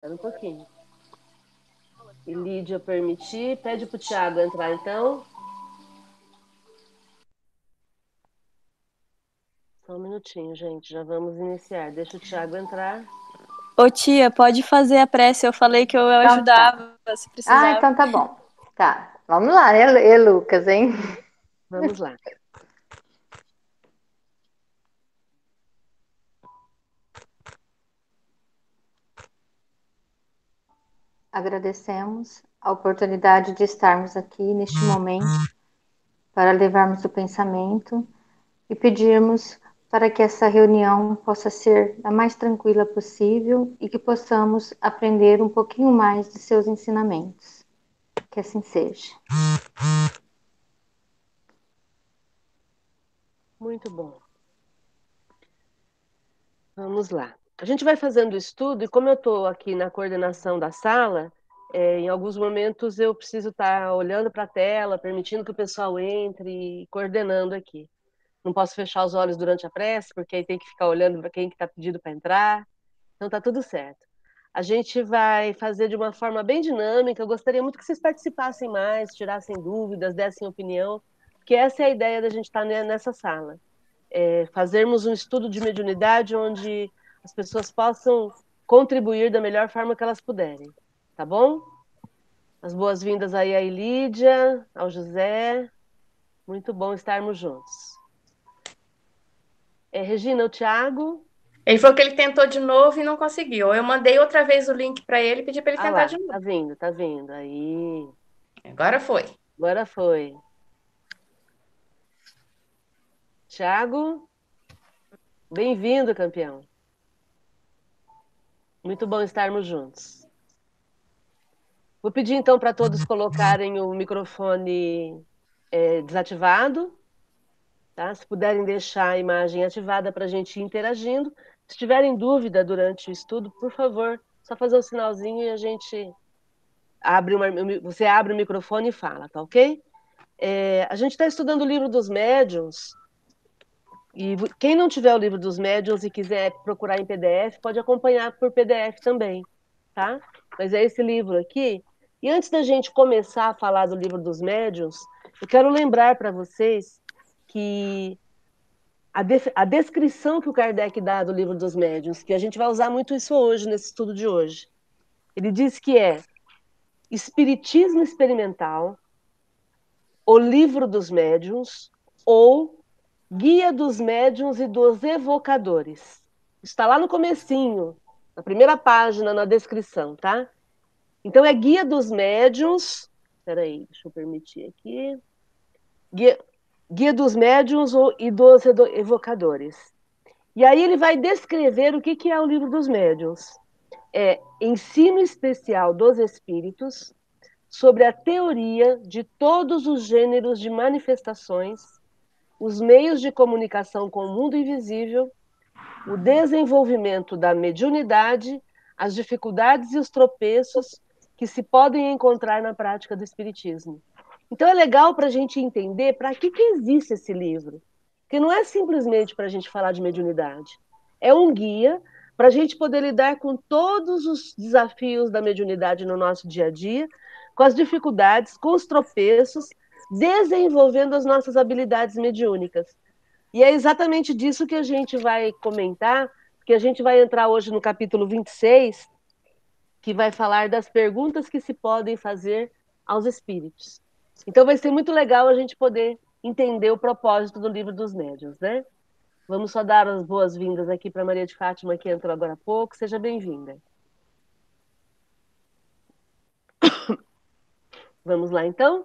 Espera um pouquinho. E Lídia permitir. Pede para o Tiago entrar, então. Só um minutinho, gente. Já vamos iniciar. Deixa o Tiago entrar. Ô tia, pode fazer a prece. Eu falei que eu então, tá. ajudava tá. se precisar. Ah, então tá bom. Tá. Vamos lá, né, Lucas, hein? Vamos lá. Agradecemos a oportunidade de estarmos aqui neste momento para levarmos o pensamento e pedirmos para que essa reunião possa ser a mais tranquila possível e que possamos aprender um pouquinho mais de seus ensinamentos. Que assim seja. Muito bom. Vamos lá. A gente vai fazendo o estudo, e como eu estou aqui na coordenação da sala, é, em alguns momentos eu preciso estar tá olhando para a tela, permitindo que o pessoal entre coordenando aqui. Não posso fechar os olhos durante a prece, porque aí tem que ficar olhando para quem está pedindo para entrar. Então tá tudo certo. A gente vai fazer de uma forma bem dinâmica. Eu gostaria muito que vocês participassem mais, tirassem dúvidas, dessem opinião, porque essa é a ideia da gente estar tá nessa sala. É fazermos um estudo de mediunidade onde as pessoas possam contribuir da melhor forma que elas puderem, tá bom? As boas-vindas aí à Lídia, ao José. Muito bom estarmos juntos. É, Regina, o Thiago. Ele falou que ele tentou de novo e não conseguiu. Eu mandei outra vez o link para ele e pedi para ele ah tentar lá, de novo. Tá vindo, tá vindo. Aí. Agora foi. Agora foi. Thiago, bem-vindo, campeão. Muito bom estarmos juntos. Vou pedir então para todos colocarem o microfone é, desativado, tá? Se puderem deixar a imagem ativada para a gente ir interagindo. Se tiverem dúvida durante o estudo, por favor, só fazer um sinalzinho e a gente abre uma, você abre o microfone e fala, tá ok? É, a gente está estudando o livro dos médiuns e quem não tiver o livro dos médiuns e quiser procurar em PDF, pode acompanhar por PDF também, tá? Mas é esse livro aqui. E antes da gente começar a falar do livro dos médiuns, eu quero lembrar para vocês que a, de a, descrição que o Kardec dá do livro dos médiuns, que a gente vai usar muito isso hoje, nesse estudo de hoje. Ele diz que é Espiritismo Experimental, o livro dos médiuns, ou Guia dos Médiuns e dos Evocadores. Está lá no comecinho, na primeira página, na descrição, tá? Então é Guia dos Médiuns. Espera aí, deixa eu permitir aqui. Guia, Guia dos Médiuns e dos Evocadores. E aí ele vai descrever o que, que é o livro dos médiuns. É ensino especial dos espíritos sobre a teoria de todos os gêneros de manifestações os meios de comunicação com o mundo invisível, o desenvolvimento da mediunidade, as dificuldades e os tropeços que se podem encontrar na prática do Espiritismo. Então é legal para a gente entender para que, que existe esse livro. Porque não é simplesmente para a gente falar de mediunidade. É um guia para a gente poder lidar com todos os desafios da mediunidade no nosso dia a dia, com as dificuldades, com os tropeços desenvolvendo as nossas habilidades mediúnicas. E é exatamente disso que a gente vai comentar, que a gente vai entrar hoje no capítulo 26, que vai falar das perguntas que se podem fazer aos espíritos. Então vai ser muito legal a gente poder entender o propósito do livro dos médiuns, né? Vamos só dar as boas-vindas aqui para Maria de Fátima, que entrou agora há pouco. Seja bem-vinda. Vamos lá, então?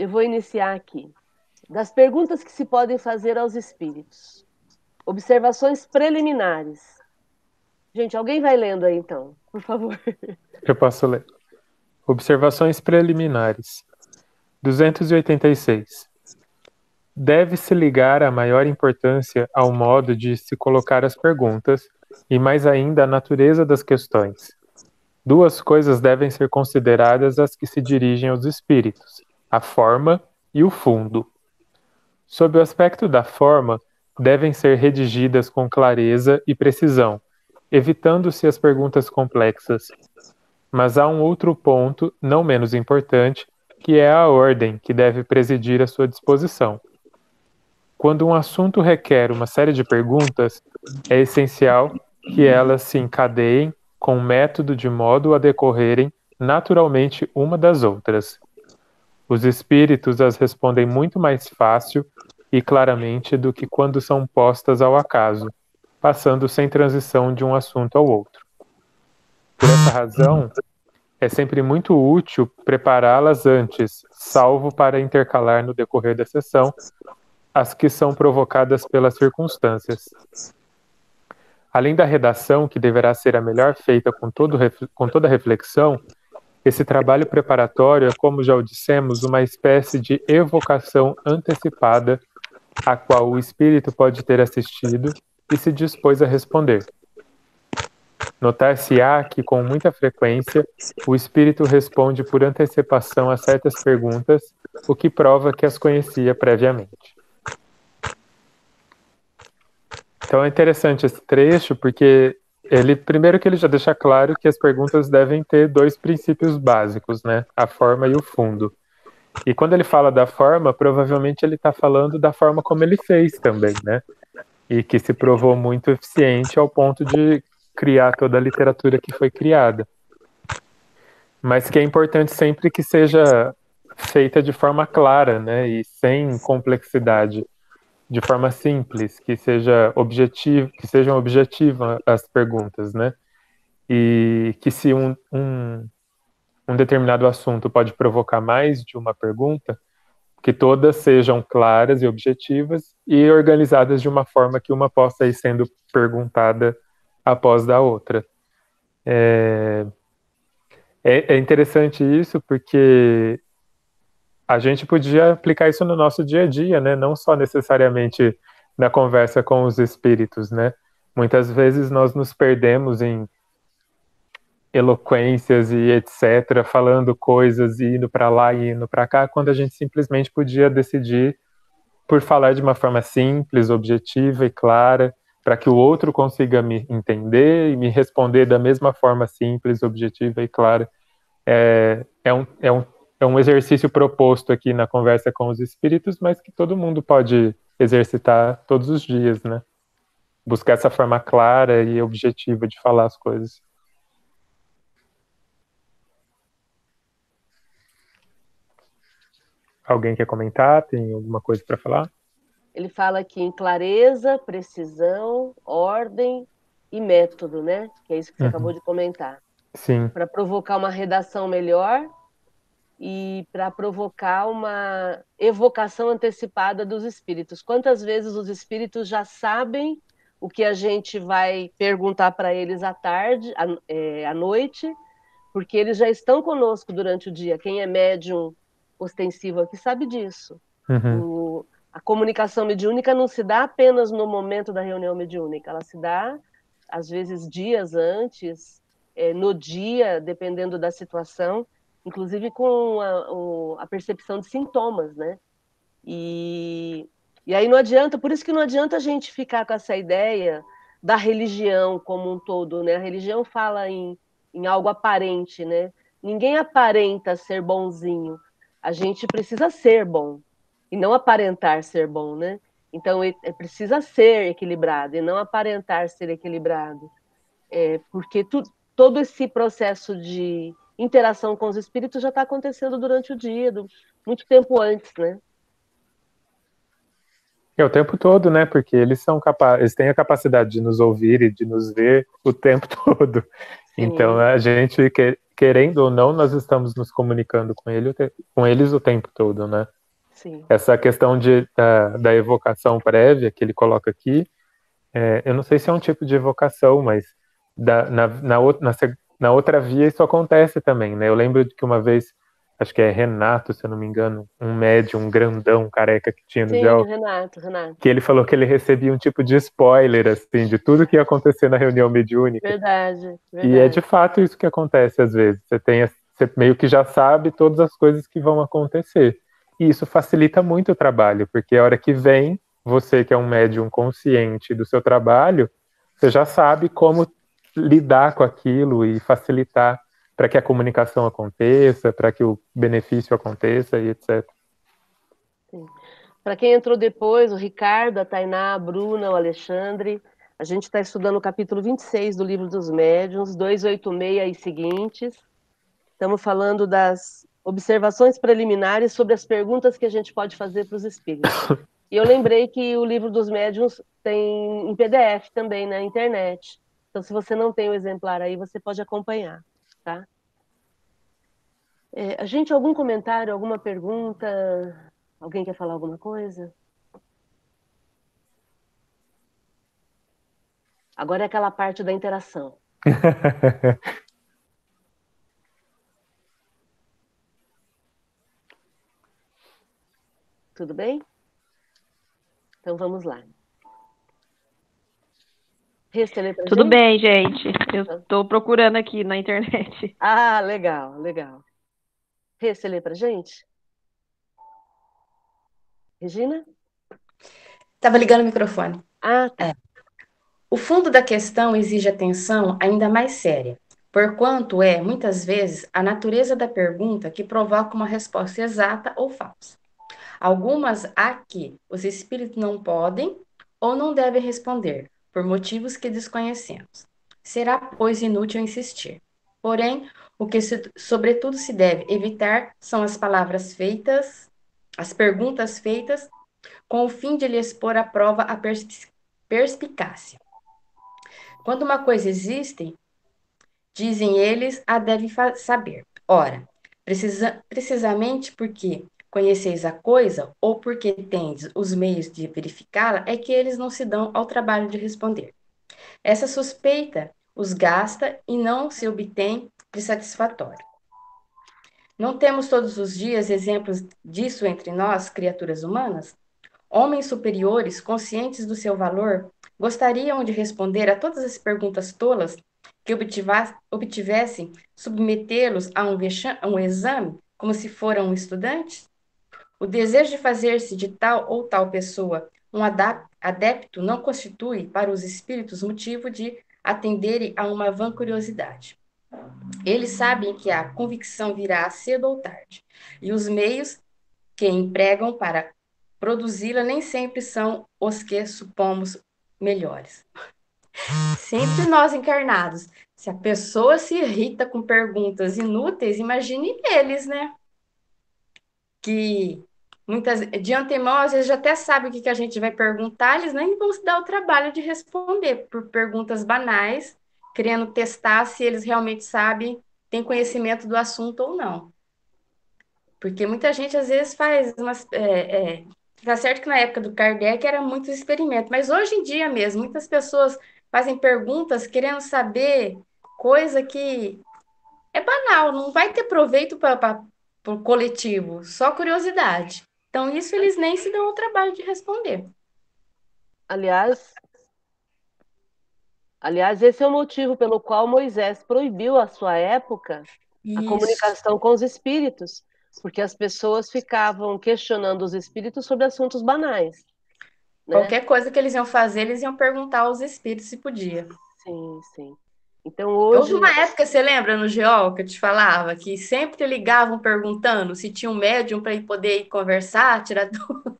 Eu vou iniciar aqui. Das perguntas que se podem fazer aos espíritos. Observações preliminares. Gente, alguém vai lendo aí então, por favor. Eu posso ler. Observações preliminares. 286. Deve-se ligar a maior importância ao modo de se colocar as perguntas e mais ainda à natureza das questões. Duas coisas devem ser consideradas as que se dirigem aos espíritos: a forma e o fundo. Sob o aspecto da forma, devem ser redigidas com clareza e precisão, evitando-se as perguntas complexas. Mas há um outro ponto, não menos importante, que é a ordem que deve presidir a sua disposição. Quando um assunto requer uma série de perguntas, é essencial que elas se encadeiem com método de modo a decorrerem naturalmente uma das outras. Os espíritos as respondem muito mais fácil e claramente do que quando são postas ao acaso, passando sem transição de um assunto ao outro. Por essa razão, é sempre muito útil prepará-las antes, salvo para intercalar no decorrer da sessão as que são provocadas pelas circunstâncias. Além da redação, que deverá ser a melhor feita com, todo, com toda reflexão, esse trabalho preparatório é, como já o dissemos, uma espécie de evocação antecipada a qual o espírito pode ter assistido e se dispôs a responder. Notar-se-á que, com muita frequência, o espírito responde por antecipação a certas perguntas, o que prova que as conhecia previamente. Então é interessante esse trecho, porque ele, primeiro que ele já deixa claro que as perguntas devem ter dois princípios básicos, né? A forma e o fundo. E quando ele fala da forma, provavelmente ele está falando da forma como ele fez também, né? E que se provou muito eficiente ao ponto de criar toda a literatura que foi criada. Mas que é importante sempre que seja feita de forma clara, né? E sem complexidade, de forma simples, que seja objetivo, que sejam objetivas as perguntas, né? E que se um, um um determinado assunto pode provocar mais de uma pergunta, que todas sejam claras e objetivas e organizadas de uma forma que uma possa ir sendo perguntada após da outra. É, é, é interessante isso porque a gente podia aplicar isso no nosso dia a dia, né? Não só necessariamente na conversa com os espíritos, né? Muitas vezes nós nos perdemos em eloquências e etc, falando coisas e indo para lá e indo para cá, quando a gente simplesmente podia decidir por falar de uma forma simples, objetiva e clara, para que o outro consiga me entender e me responder da mesma forma simples, objetiva e clara. É, é, um, é, um, é um exercício proposto aqui na conversa com os espíritos, mas que todo mundo pode exercitar todos os dias, né? Buscar essa forma clara e objetiva de falar as coisas. Alguém quer comentar? Tem alguma coisa para falar? Ele fala aqui em clareza, precisão, ordem e método, né? Que é isso que você uhum. acabou de comentar. Sim. Para provocar uma redação melhor e para provocar uma evocação antecipada dos espíritos. Quantas vezes os espíritos já sabem o que a gente vai perguntar para eles à tarde, à, é, à noite, porque eles já estão conosco durante o dia. Quem é médium ostensivo aqui sabe disso. Uhum. O, a comunicação mediúnica não se dá apenas no momento da reunião mediúnica, ela se dá, às vezes, dias antes, é, no dia, dependendo da situação, inclusive com a, a percepção de sintomas, né? E, e aí não adianta, por isso que não adianta a gente ficar com essa ideia da religião como um todo, né? A religião fala em, em algo aparente, né? Ninguém aparenta ser bonzinho a gente precisa ser bom e não aparentar ser bom, né? Então, é, precisa ser equilibrado e não aparentar ser equilibrado. É, porque tu, todo esse processo de interação com os espíritos já está acontecendo durante o dia, do, muito tempo antes, né? É o tempo todo, né? Porque eles são capazes, eles têm a capacidade de nos ouvir e de nos ver o tempo todo. Sim. Então a gente quer, querendo ou não, nós estamos nos comunicando com, ele, com eles o tempo todo, né? Sim. Essa questão de, da, da evocação prévia que ele coloca aqui, é, eu não sei se é um tipo de evocação, mas da, na, na, na, na outra via isso acontece também, né? Eu lembro que uma vez acho que é Renato, se eu não me engano, um médium, um grandão, careca que tinha no Sim, gel. Renato, Renato. Que ele falou que ele recebia um tipo de spoiler, assim, de tudo que ia acontecer na reunião mediúnica. Verdade, verdade. E é de fato isso que acontece às vezes. Você tem, você meio que já sabe todas as coisas que vão acontecer. E isso facilita muito o trabalho, porque a hora que vem, você que é um médium consciente do seu trabalho, você já sabe como lidar com aquilo e facilitar para que a comunicação aconteça, para que o benefício aconteça e etc. Para quem entrou depois, o Ricardo, a Tainá, a Bruna, o Alexandre, a gente está estudando o capítulo 26 do livro dos médiuns, 286 e seguintes. Estamos falando das observações preliminares sobre as perguntas que a gente pode fazer para os espíritos. E eu lembrei que o livro dos médiuns tem em PDF também na internet. Então, se você não tem o exemplar aí, você pode acompanhar, tá? É, a gente, algum comentário, alguma pergunta? Alguém quer falar alguma coisa? Agora é aquela parte da interação. Tudo bem? Então vamos lá. Tudo gente? bem, gente. Eu estou procurando aqui na internet. Ah, legal, legal. Rê, você lê para gente? Regina? Estava ligando o microfone. Ah, tá. É. O fundo da questão exige atenção ainda mais séria, porquanto é, muitas vezes, a natureza da pergunta que provoca uma resposta exata ou falsa. Algumas há que os espíritos não podem ou não devem responder, por motivos que desconhecemos. Será, pois, inútil insistir. Porém, o que se, sobretudo se deve evitar são as palavras feitas, as perguntas feitas, com o fim de lhes pôr à prova a perspicácia. Quando uma coisa existe, dizem eles, a devem saber. Ora, precisa, precisamente porque conheceis a coisa ou porque tendes os meios de verificá-la, é que eles não se dão ao trabalho de responder. Essa suspeita os gasta e não se obtém de satisfatório. Não temos todos os dias exemplos disso entre nós, criaturas humanas? Homens superiores, conscientes do seu valor, gostariam de responder a todas as perguntas tolas que obtivessem submetê-los a um, a um exame como se foram estudantes? O desejo de fazer-se de tal ou tal pessoa um adepto não constitui para os espíritos motivo de atenderem a uma vã curiosidade. Eles sabem que a convicção virá cedo ou tarde, e os meios que empregam para produzi-la nem sempre são os que supomos melhores. Sempre nós encarnados. Se a pessoa se irrita com perguntas inúteis, imagine eles, né? Que muitas de antemão às vezes já até sabe o que, que a gente vai perguntar, eles nem vão se dar o trabalho de responder por perguntas banais, querendo testar se eles realmente sabem, têm conhecimento do assunto ou não. Porque muita gente às vezes faz umas. É, é, tá certo que na época do Kardec era muito experimento, mas hoje em dia mesmo, muitas pessoas fazem perguntas querendo saber coisa que é banal, não vai ter proveito para o coletivo, só curiosidade. Então, isso eles nem se dão o trabalho de responder. Aliás, aliás, esse é o motivo pelo qual Moisés proibiu à sua época isso. a comunicação com os espíritos, porque as pessoas ficavam questionando os espíritos sobre assuntos banais. Né? Qualquer coisa que eles iam fazer, eles iam perguntar aos espíritos se podia. Sim, sim. Então hoje. Houve uma época, você lembra no GEOL que eu te falava, que sempre ligavam perguntando se tinha um médium para poder ir conversar, tirar dúvida.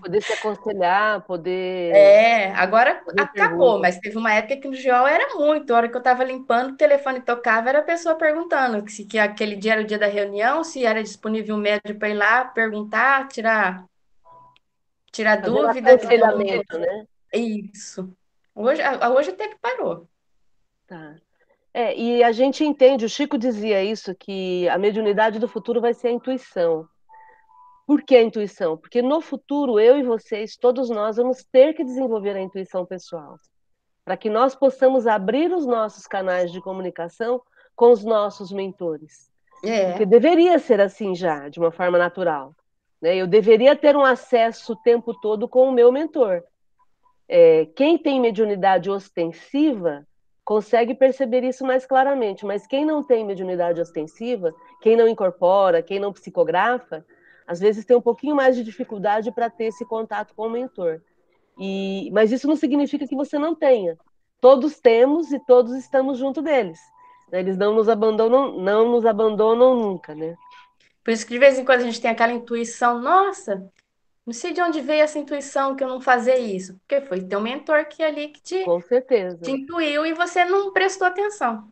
Poder se aconselhar, poder. É, agora acabou, mas teve uma época que no GEOL era muito. A hora que eu estava limpando, o telefone tocava, era a pessoa perguntando se que aquele dia era o dia da reunião, se era disponível um médium para ir lá perguntar, tirar, tirar Fazer dúvida. Aconselhamento, né? Isso. Hoje, hoje até que parou. Tá. É, e a gente entende, o Chico dizia isso, que a mediunidade do futuro vai ser a intuição. Por que a intuição? Porque no futuro, eu e vocês, todos nós, vamos ter que desenvolver a intuição pessoal. Para que nós possamos abrir os nossos canais de comunicação com os nossos mentores. É. Porque deveria ser assim já, de uma forma natural. Né? Eu deveria ter um acesso o tempo todo com o meu mentor. É, quem tem mediunidade ostensiva consegue perceber isso mais claramente, mas quem não tem mediunidade ostensiva, quem não incorpora, quem não psicografa, às vezes tem um pouquinho mais de dificuldade para ter esse contato com o mentor. E, mas isso não significa que você não tenha. Todos temos e todos estamos junto deles. Eles não nos abandonam, não nos abandonam nunca, né? Por isso que de vez em quando a gente tem aquela intuição, nossa, não sei de onde veio essa intuição que eu não fazer isso. Porque foi teu mentor que ali que te, Com certeza. te intuiu e você não prestou atenção.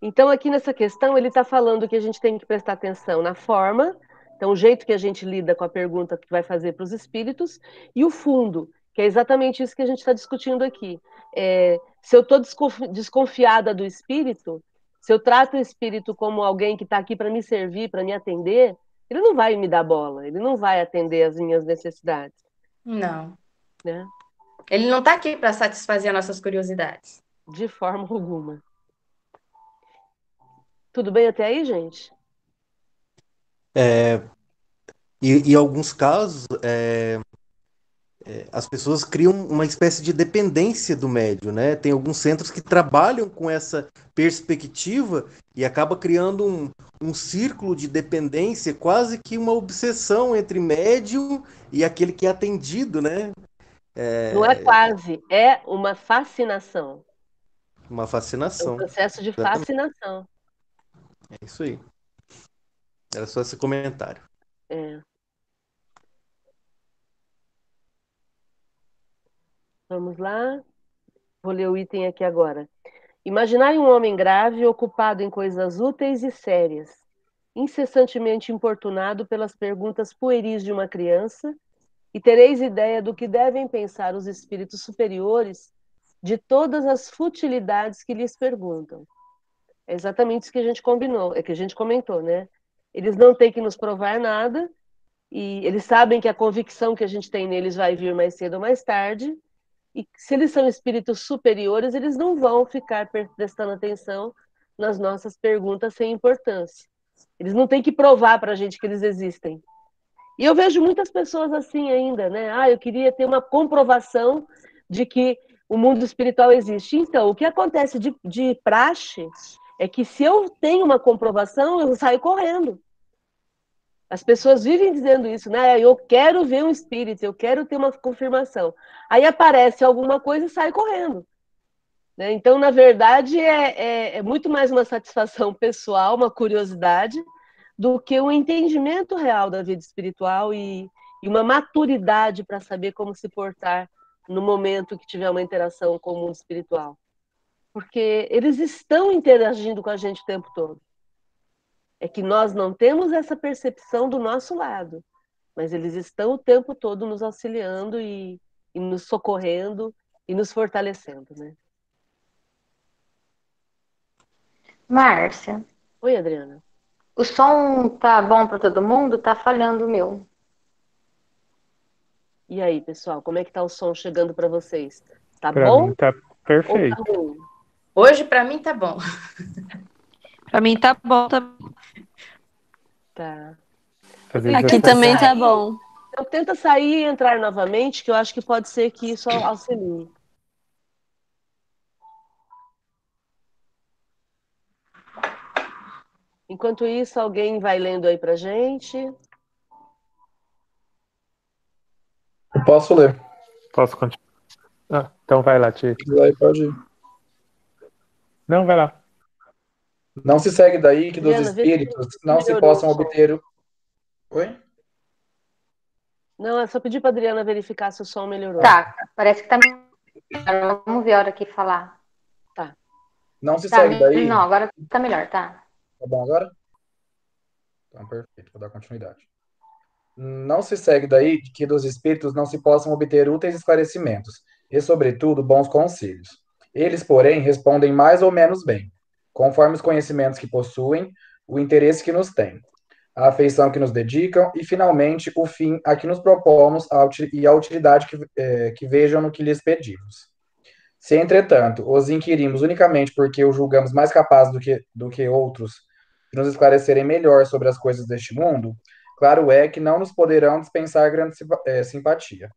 Então, aqui nessa questão, ele está falando que a gente tem que prestar atenção na forma, então, o jeito que a gente lida com a pergunta que vai fazer para os espíritos, e o fundo, que é exatamente isso que a gente está discutindo aqui. É, se eu estou desconfiada do espírito, se eu trato o espírito como alguém que está aqui para me servir, para me atender, ele não vai me dar bola, ele não vai atender as minhas necessidades. Não. Né? Ele não está aqui para satisfazer as nossas curiosidades. De forma alguma. Tudo bem até aí, gente? É, e, em alguns casos, é, é, as pessoas criam uma espécie de dependência do médio, né? Tem alguns centros que trabalham com essa perspectiva e acaba criando um, um círculo de dependência, quase que uma obsessão entre médium e aquele que é atendido, né? É... Não é quase, é uma fascinação. Uma fascinação. É um processo de fascinação. É isso aí. Era só esse comentário. É. Vamos lá. Vou ler o item aqui agora. Imaginai um homem grave ocupado em coisas úteis e sérias, incessantemente importunado pelas perguntas pueris de uma criança, e tereis ideia do que devem pensar os espíritos superiores de todas as futilidades que lhes perguntam. É exatamente isso que a gente combinou, é que a gente comentou, né? Eles não têm que nos provar nada e eles sabem que a convicção que a gente tem neles vai vir mais cedo ou mais tarde. E se eles são espíritos superiores, eles não vão ficar prestando atenção nas nossas perguntas sem importância. Eles não têm que provar para a gente que eles existem. E eu vejo muitas pessoas assim ainda, né? Ah, eu queria ter uma comprovação de que o mundo espiritual existe. Então, o que acontece de, de praxe é que se eu tenho uma comprovação, eu saio correndo. As pessoas vivem dizendo isso, né? Eu quero ver um espírito, eu quero ter uma confirmação. Aí aparece alguma coisa e sai correndo. Né? Então, na verdade, é, é, é, muito mais uma satisfação pessoal, uma curiosidade, do que um entendimento real da vida espiritual e, e uma maturidade para saber como se portar no momento que tiver uma interação com o mundo espiritual porque eles estão interagindo com a gente o tempo todo. É que nós não temos essa percepção do nosso lado, mas eles estão o tempo todo nos auxiliando e, e nos socorrendo e nos fortalecendo, né? Márcia. Oi, Adriana. O som tá bom para todo mundo? Tá falhando o meu. E aí, pessoal, como é que tá o som chegando para vocês? Tá pra bom? Mim tá perfeito. Tá Hoje, para mim, tá bom. para mim, tá bom também. Tá. Aqui também tá bom. Então, tenta sair e entrar novamente, que eu acho que pode ser que isso auxilie. Enquanto isso, alguém vai lendo aí pra gente. Eu posso ler. Posso continuar? Ah, então vai lá, Tia. Pode ir. Não, vai lá. Não se segue daí que dos espíritos não se possam obter. Oi? Não, é só pedir para Adriana verificar se o som melhorou. Tá, parece que tá melhor. Vamos ver a hora que falar. Tá. Não se tá, segue daí. Não, agora tá melhor, tá. Tá bom agora? Então, perfeito, vou dar continuidade. Não se segue daí que dos espíritos não se possam obter úteis esclarecimentos e, sobretudo, bons conselhos eles, porém, respondem mais ou menos bem, conforme os conhecimentos que possuem, o interesse que nos têm, a afeição que nos dedicam e, finalmente, o fim a que nos propomos e a utilidade que, é, que vejam no que lhes pedimos. Se, entretanto, os inquirimos unicamente porque o julgamos mais capaz do que, do que outros de nos esclarecerem melhor sobre as coisas deste mundo, claro é que não nos poderão dispensar grande simpatia.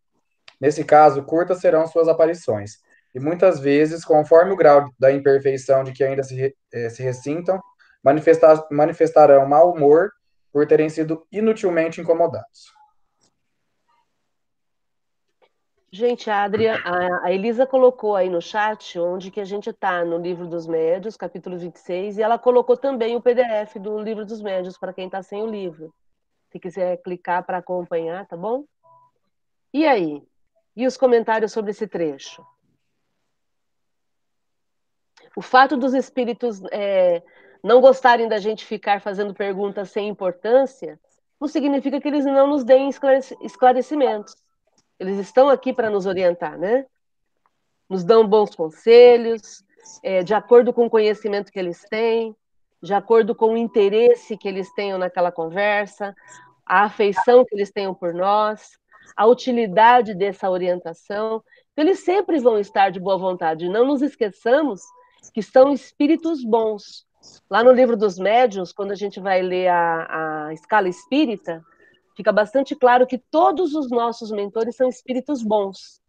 Nesse caso, curtas serão suas aparições, e muitas vezes, conforme o grau da imperfeição de que ainda se, eh, se ressintam, manifestar, manifestarão mau humor por terem sido inutilmente incomodados. Gente, a, Adria, a, Elisa colocou aí no chat onde que a gente está no livro dos médios, capítulo 26, e ela colocou também o PDF do livro dos médios para quem está sem o livro. Se quiser clicar para acompanhar, tá bom? E aí? E os comentários sobre esse trecho? O fato dos espíritos é, não gostarem da gente ficar fazendo perguntas sem importância não significa que eles não nos deem esclarecimentos. Eles estão aqui para nos orientar, né? Nos dão bons conselhos, é, de acordo com o conhecimento que eles têm, de acordo com o interesse que eles tenham naquela conversa, a afeição que eles tenham por nós, a utilidade dessa orientação. Então, eles sempre vão estar de boa vontade. Não nos esqueçamos que são espíritos bons. Lá no livro dos médiuns, quando a gente vai ler a, a escala espírita, fica bastante claro que todos os nossos mentores são espíritos bons.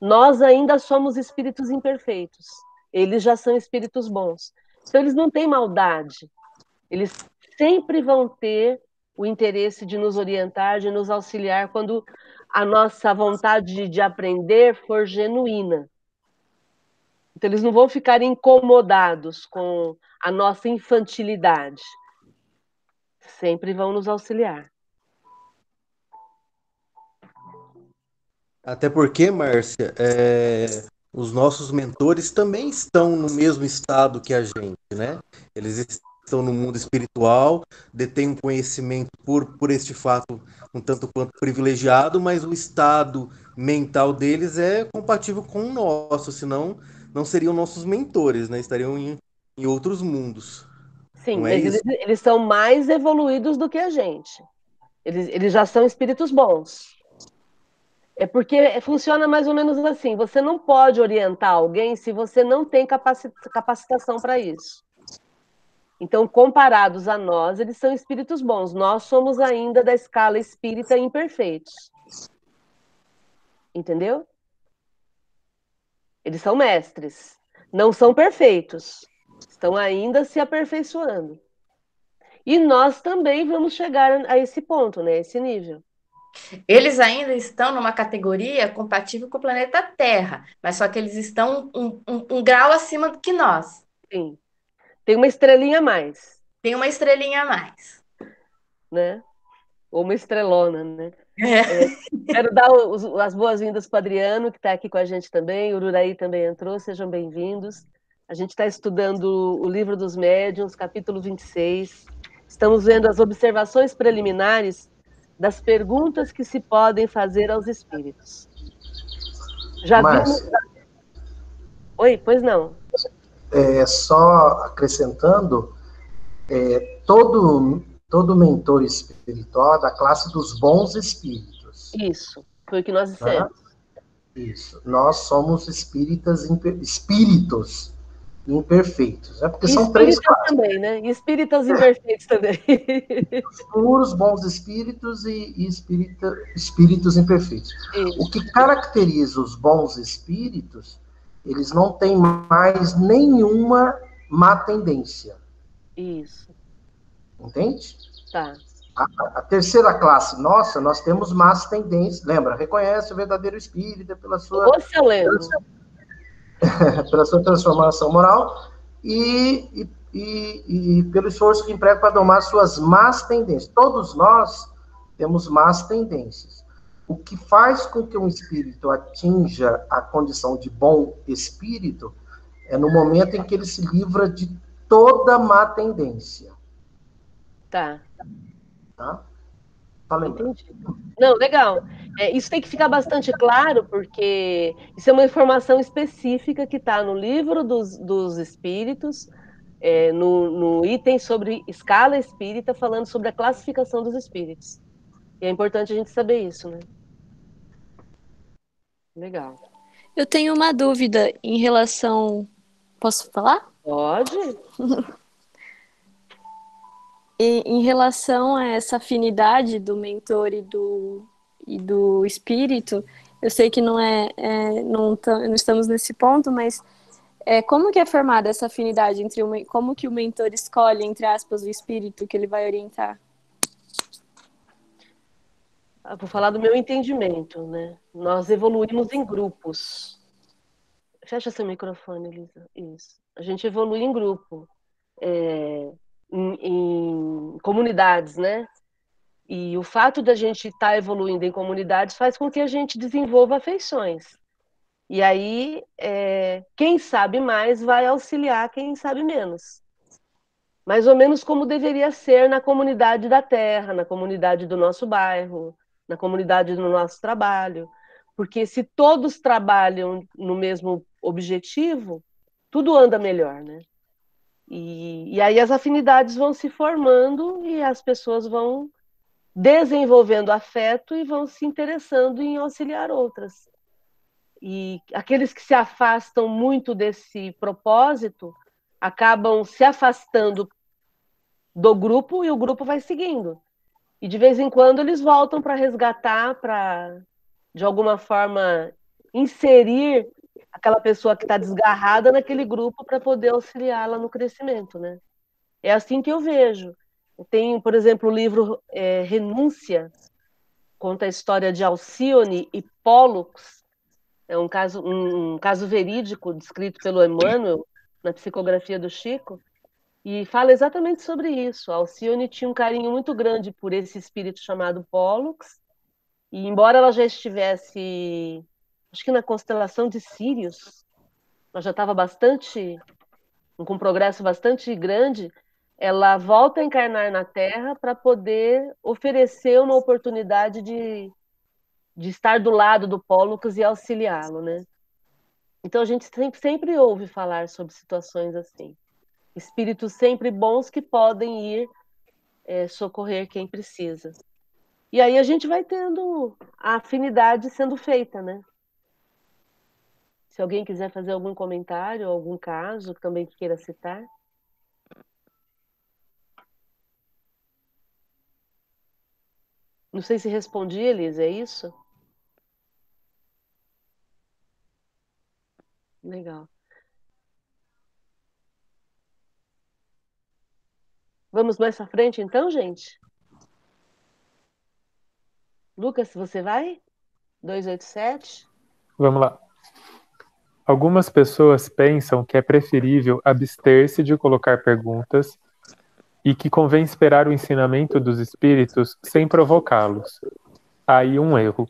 Nós ainda somos espíritos imperfeitos. Eles já são espíritos bons. Então, eles não têm maldade. Eles sempre vão ter o interesse de nos orientar, de nos auxiliar quando a nossa vontade de aprender for genuína. Então, eles não vão ficar incomodados com a nossa infantilidade. Sempre vão nos auxiliar. Até porque, Márcia, é, os nossos mentores também estão no mesmo estado que a gente, né? Eles estão no mundo espiritual, detêm um conhecimento por, por este fato um tanto quanto privilegiado, mas o estado mental deles é compatível com o nosso, senão não seriam nossos mentores, né? Estariam em, em outros mundos. Sim, é eles, eles, são mais evoluídos do que a gente. Eles, eles já são espíritos bons. É porque funciona mais ou menos assim: você não pode orientar alguém se você não tem capacitação para isso. Então, comparados a nós, eles são espíritos bons. Nós somos ainda da escala espírita imperfeitos. Entendeu? Eles são mestres. Não são perfeitos. Estão ainda se aperfeiçoando. E nós também vamos chegar a esse ponto, né? Esse nível. Eles ainda estão numa categoria compatível com o planeta Terra, mas só que eles estão um, um, um grau acima do que nós. Sim. Tem uma estrelinha a mais. Tem uma estrelinha a mais. Né? Ou uma estrelona, né? É. É, quero dar os, as boas-vindas para o Adriano, que está aqui com a gente também. O Ururaí também entrou, sejam bem-vindos. A gente está estudando o livro dos médiuns, capítulo 26. Estamos vendo as observações preliminares das perguntas que se podem fazer aos espíritos. Já Mas, vimos. Oi, pois não. É, só acrescentando, é, todo, todo mentor espiritual é da classe dos bons espíritos. Isso, foi o que nós dissemos. Isso. Nós somos espíritas, espíritos imperfeitos. É porque são três classes. também, né? Espíritas imperfeitos também. Puros, bons espíritos e, e espírita, espíritos imperfeitos. Isso. O que caracteriza os bons espíritos, eles não têm mais nenhuma má tendência. Isso. Entende? Tá. A, a, terceira classe nossa, nós temos más tendências. Lembra? Reconhece o verdadeiro espírito pela sua. Você lembra? pela sua transformação moral e, e, e, pelo esforço que emprega para domar suas más tendências. Todos nós temos más tendências. O que faz com que um espírito atinja a condição de bom espírito é no momento em que ele se livra de toda má tendência. Tá. Tá? Entendi. Não, legal. É, isso tem que ficar bastante claro, porque isso é uma informação específica que está no livro dos, dos espíritos, é, no, no, item sobre escala espírita, falando sobre a classificação dos espíritos. E é importante a gente saber isso, né? Legal. Eu tenho uma dúvida em relação. Posso falar? Pode. em relação a essa afinidade do mentor e do, e do espírito, eu sei que não é, é não, não, estamos nesse ponto, mas é, como que é formada essa afinidade entre uma, como que o mentor escolhe entre aspas o espírito que ele vai orientar? vou falar do meu entendimento, né? Nós evoluímos em grupos. Fecha seu microfone, Elisa. Isso. A gente evolui em grupo, é, em, comunidades, né? E o fato da gente estar tá evoluindo em comunidades faz com que a gente desenvolva afeições. E aí, é, quem sabe mais vai auxiliar quem sabe menos. Mais ou menos como deveria ser na comunidade da terra, na comunidade do nosso bairro, na comunidade do nosso trabalho. Porque se todos trabalham no mesmo objetivo, tudo anda melhor, né? E, e aí as afinidades vão se formando e as pessoas vão desenvolvendo afeto e vão se interessando em auxiliar outras. E aqueles que se afastam muito desse propósito acabam se afastando do grupo e o grupo vai seguindo. E de vez em quando eles voltam para resgatar, para de alguma forma inserir aquela pessoa que está desgarrada naquele grupo para poder auxiliá-la no crescimento, né? É assim que eu vejo. Tem, por exemplo, o livro é, Renúncia, conta a história de Alcione e Pollux, é um caso, um, um caso verídico descrito pelo Emmanuel na psicografia do Chico, e fala exatamente sobre isso. Alcione tinha um carinho muito grande por esse espírito chamado Pollux, e embora ela já estivesse, acho que na constelação de Sírios, ela já estava bastante, com um progresso bastante grande, ela volta a encarnar na Terra para poder oferecer uma oportunidade de de estar do lado do Pólux e auxiliá-lo, né? Então a gente sempre, sempre ouve falar sobre situações assim. Espíritos sempre bons que podem ir é, socorrer quem precisa. E aí a gente vai tendo a afinidade sendo feita, né? Se alguém quiser fazer algum comentário, algum caso que também queira citar. Não sei se respondi, Elisa, é isso? Legal. Vamos mais para frente, então, gente? Lucas, você vai? 287? Vamos lá. Algumas pessoas pensam que é preferível abster-se de colocar perguntas e que convém esperar o ensinamento dos espíritos sem provocá-los. Aí um erro.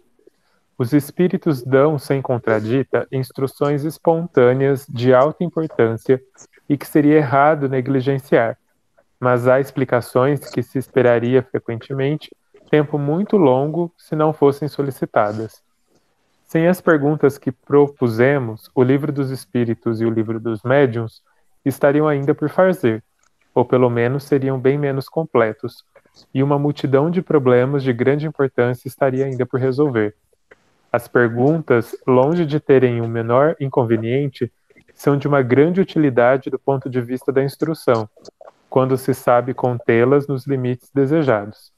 Os espíritos dão, sem contradita, instruções espontâneas de alta importância e que seria errado negligenciar, mas há explicações que se esperaria frequentemente tempo muito longo se não fossem solicitadas. Sem as perguntas que propusemos, o Livro dos Espíritos e o Livro dos Médiuns estariam ainda por fazer, ou pelo menos seriam bem menos completos, e uma multidão de problemas de grande importância estaria ainda por resolver. As perguntas, longe de terem um menor inconveniente, são de uma grande utilidade do ponto de vista da instrução, quando se sabe contê-las nos limites desejados.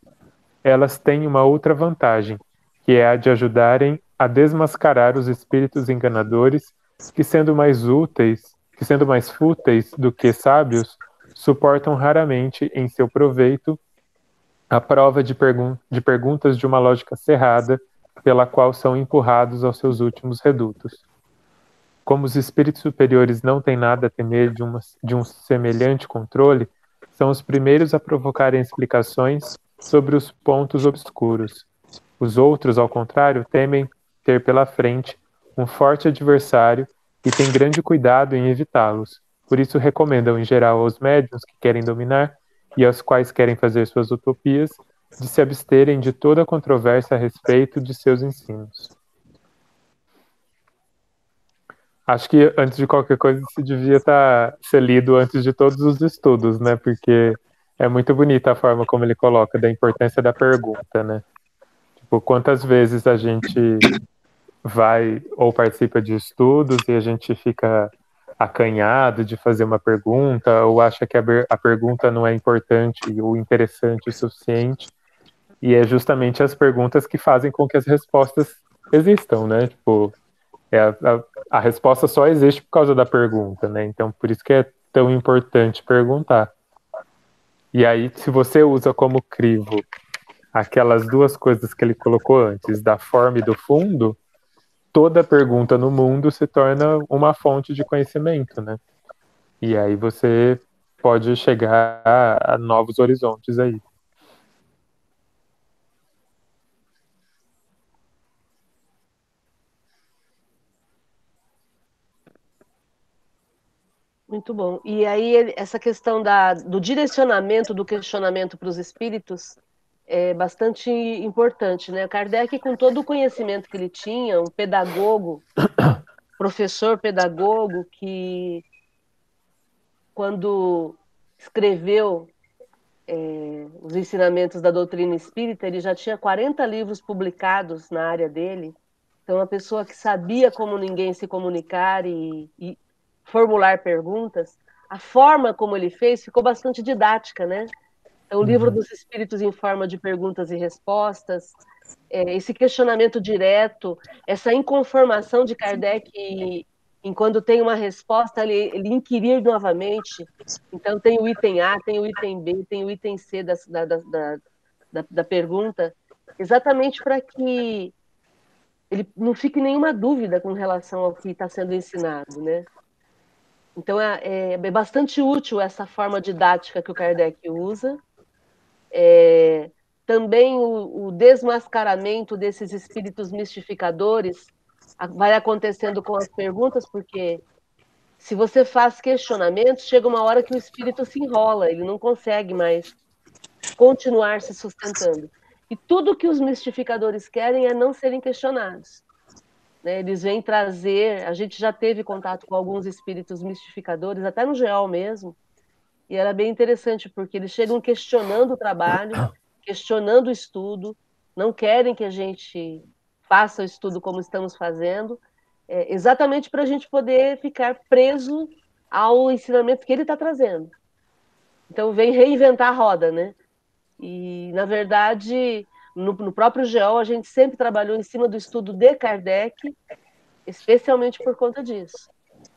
Elas têm uma outra vantagem, que é a de ajudarem a desmascarar os espíritos enganadores que, sendo mais úteis, que sendo mais fúteis do que sábios, suportam raramente em seu proveito a prova de, pergun de perguntas de uma lógica cerrada pela qual são empurrados aos seus últimos redutos. Como os espíritos superiores não têm nada a temer de, uma, de um semelhante controle, são os primeiros a provocarem explicações sobre os pontos obscuros. Os outros, ao contrário, temem ter pela frente um forte adversário e têm grande cuidado em evitá-los. Por isso, recomendam em geral aos médiuns que querem dominar e aos quais querem fazer suas utopias de se absterem de toda controvérsia a respeito de seus ensinos. Acho que antes de qualquer coisa isso devia estar tá, ser lido antes de todos os estudos, né? Porque é muito bonita a forma como ele coloca da importância da pergunta, né? Tipo, quantas vezes a gente vai ou participa de estudos e a gente fica acanhado de fazer uma pergunta ou acha que a, a pergunta não é importante ou interessante o suficiente e é justamente as perguntas que fazem com que as respostas existam, né? Tipo, é a, a, a, resposta só existe por causa da pergunta, né? Então, por isso que é tão importante perguntar. E aí, se você usa como crivo aquelas duas coisas que ele colocou antes, da forma e do fundo, toda pergunta no mundo se torna uma fonte de conhecimento, né? E aí você pode chegar a, a novos horizontes aí. Muito bom. E aí, essa questão da, do direcionamento do questionamento para os espíritos é bastante importante, né? Kardec, com todo o conhecimento que ele tinha, um pedagogo, professor pedagogo, que quando escreveu é, os ensinamentos da doutrina espírita, ele já tinha 40 livros publicados na área dele. Então, uma pessoa que sabia como ninguém se comunicar e, e formular perguntas, a forma como ele fez ficou bastante didática, né? Então, o livro uhum. dos Espíritos em forma de perguntas e respostas, é, esse questionamento direto, essa inconformação de Kardec em, em quando tem uma resposta, ele, ele, inquirir novamente. Então, tem o item A, tem o item B, tem o item C da, da, da, da, da pergunta, exatamente para que ele não fique nenhuma dúvida com relação ao que está sendo ensinado, né? Então é, é, é, bastante útil essa forma didática que o Kardec usa. É, também o, o, desmascaramento desses espíritos mistificadores vai acontecendo com as perguntas, porque se você faz questionamentos, chega uma hora que o espírito se enrola, ele não consegue mais continuar se sustentando. E tudo que os mistificadores querem é não serem questionados. Né? Eles vêm trazer. A gente já teve contato com alguns espíritos mistificadores, até no geol mesmo, e era bem interessante, porque eles chegam questionando o trabalho, questionando o estudo, não querem que a gente faça o estudo como estamos fazendo, é, exatamente para a gente poder ficar preso ao ensinamento que ele está trazendo. Então, vem reinventar a roda, né? E, na verdade, no, no próprio GEO, a gente sempre trabalhou em cima do estudo de Kardec, especialmente por conta disso,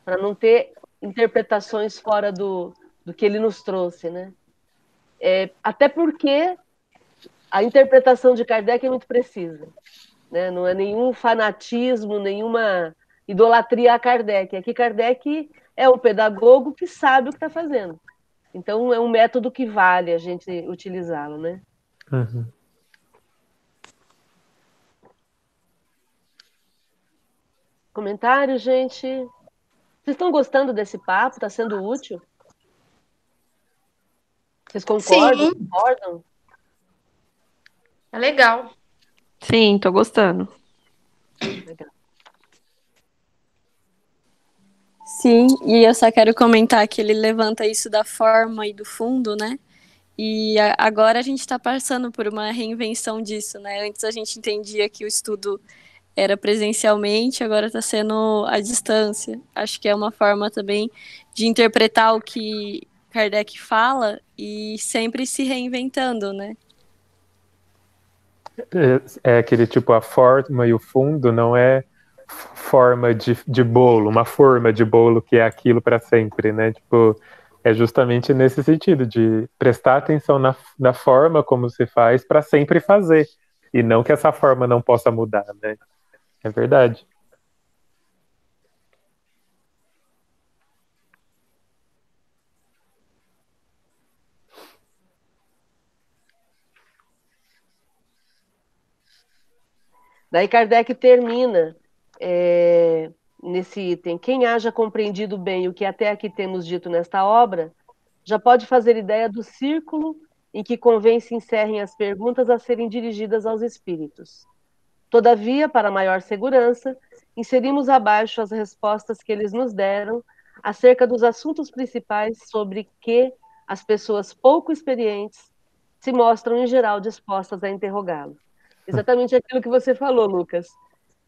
para não ter interpretações fora do, do que ele nos trouxe, né? É, até porque a interpretação de Kardec é muito precisa, né? Não é nenhum fanatismo, nenhuma idolatria a Kardec. Aqui Kardec é um pedagogo que sabe o que está fazendo. Então é um método que vale a gente utilizá-lo, né? Uhum. Comentário, gente? Vocês estão gostando desse papo? Está sendo útil? Vocês concordam? Sim. concordam? É legal. Sim, estou gostando. Legal. Sim, e eu só quero comentar que ele levanta isso da forma e do fundo, né? E a, agora a gente está passando por uma reinvenção disso, né? Antes a gente entendia que o estudo era presencialmente, agora está sendo à distância. Acho que é uma forma também de interpretar o que Kardec fala e sempre se reinventando, né? É, é aquele tipo, a forma e o fundo não é forma de, de bolo, uma forma de bolo que é aquilo para sempre, né? Tipo, é justamente nesse sentido, de prestar atenção na, na forma como se faz para sempre fazer, e não que essa forma não possa mudar, né? É verdade. Daí Kardec termina é, nesse item: quem haja compreendido bem o que até aqui temos dito nesta obra, já pode fazer ideia do círculo em que convém se encerrem as perguntas a serem dirigidas aos espíritos. Todavia, para maior segurança, inserimos abaixo as respostas que eles nos deram acerca dos assuntos principais sobre que as pessoas pouco experientes se mostram, em geral, dispostas a interrogá-lo. Exatamente aquilo que você falou, Lucas,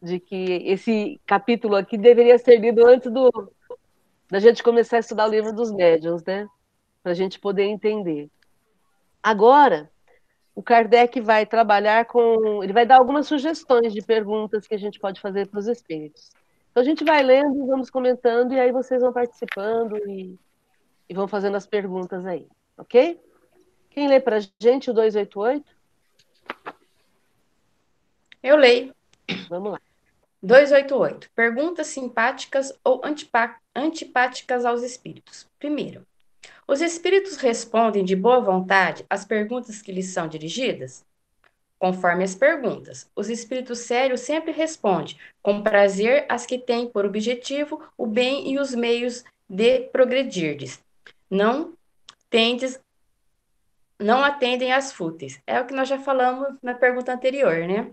de que esse capítulo aqui deveria ser lido antes do, da gente começar a estudar o livro dos médiuns, né? Para a gente poder entender. Agora, o Kardec vai trabalhar com. Ele vai dar algumas sugestões de perguntas que a gente pode fazer para os espíritos. Então a gente vai lendo, vamos comentando, e aí vocês vão participando e, e vão fazendo as perguntas aí, ok? Quem lê para a gente o 288? Eu leio. Vamos lá. 288. Perguntas simpáticas ou antipá antipáticas aos espíritos. Primeiro, os espíritos respondem de boa vontade às perguntas que lhes são dirigidas? Conforme as perguntas, os espíritos sérios sempre respondem com prazer às que têm por objetivo o bem e os meios de progredirdes. Não tendes não atendem às fúteis. É o que nós já falamos na pergunta anterior, né?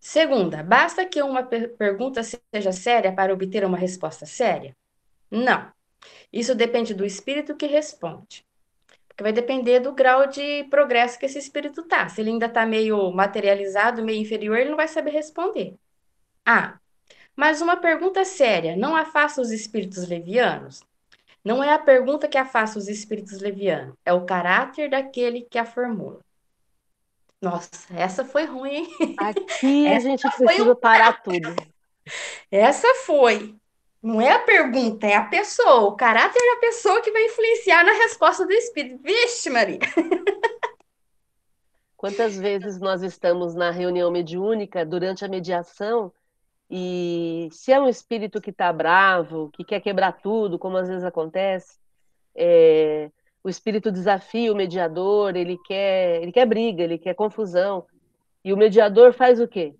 Segunda, basta que uma per pergunta seja séria para obter uma resposta séria? Não. Isso depende do espírito que responde. Porque vai depender do grau de progresso que esse espírito tá. Se ele ainda está meio materializado, meio inferior, ele não vai saber responder. Ah, mas uma pergunta séria não afasta os espíritos levianos? Não é a pergunta que afasta os espíritos levianos, é o caráter daquele que a formula. Nossa, essa foi ruim, hein? Aqui a gente precisa parar tudo. Essa foi. Não é a pergunta, é a pessoa, o caráter da pessoa que vai influenciar na resposta do espírito. Vixe, Maria! Quantas vezes nós estamos na reunião mediúnica durante a mediação e se é um espírito que está bravo, que quer quebrar tudo, como às vezes acontece, é, o espírito desafia o mediador, ele quer, ele quer briga, ele quer confusão. E o mediador faz o quê?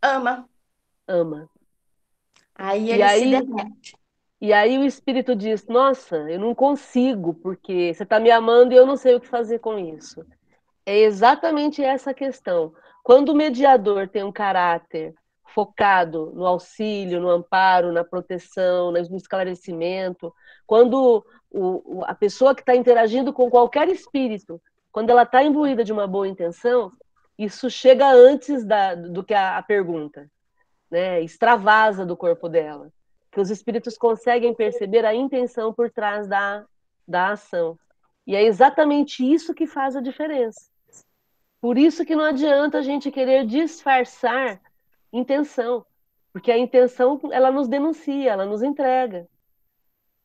Ama. Ama. Aí ele e aí, se derrete. E aí o espírito diz: Nossa, eu não consigo, porque você está me amando e eu não sei o que fazer com isso. É exatamente essa questão. Quando o mediador tem um caráter focado no auxílio, no amparo, na proteção, no esclarecimento, quando o, a pessoa que está interagindo com qualquer espírito, quando ela está imbuída de uma boa intenção, isso chega antes da, do que a, a pergunta, né? extravasa do corpo dela, que os espíritos conseguem perceber a intenção por trás da, da ação. E é exatamente isso que faz a diferença. Por isso que não adianta a gente querer disfarçar intenção, porque a intenção ela nos denuncia, ela nos entrega.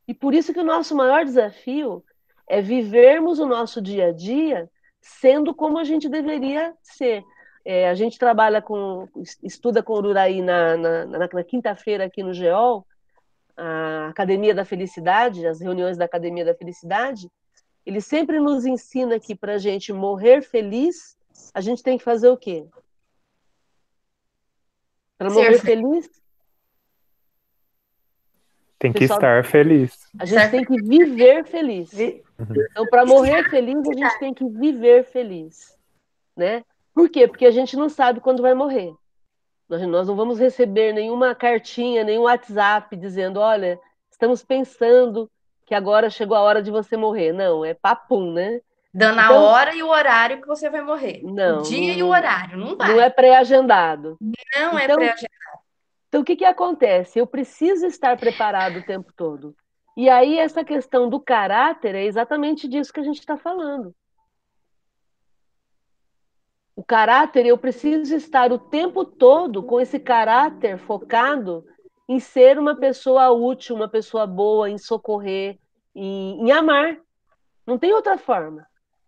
E por isso que o nosso maior desafio é vivermos o nosso dia a dia sendo como a gente deveria ser. É, a gente trabalha com, estuda com o Ururaí na, na, na, na quinta-feira aqui no GEOL, a Academia da Felicidade, as reuniões da Academia da Felicidade, ele sempre nos ensina que para a gente morrer feliz, a gente tem que fazer o quê? Para morrer feliz, tem que Pessoal, estar feliz. A gente tem que viver feliz. Então, para morrer feliz, a gente tem que viver feliz. Né? Por quê? Porque a gente não sabe quando vai morrer. Nós, nós não vamos receber nenhuma cartinha, nenhum WhatsApp dizendo: olha, estamos pensando que agora chegou a hora de você morrer. Não, é papum, né? Dando então, a hora e o horário que você vai morrer. Não. O dia não, e o horário, não vai. Não é pré-agendado. Não é então, é pré-agendado. Então, o que, que acontece? Eu preciso estar preparado o tempo todo. E aí, essa questão do caráter é exatamente disso que a gente está falando. O caráter, eu preciso estar o tempo todo com esse caráter focado em ser uma pessoa útil, uma pessoa boa, em socorrer, em, em amar. Não tem outra forma.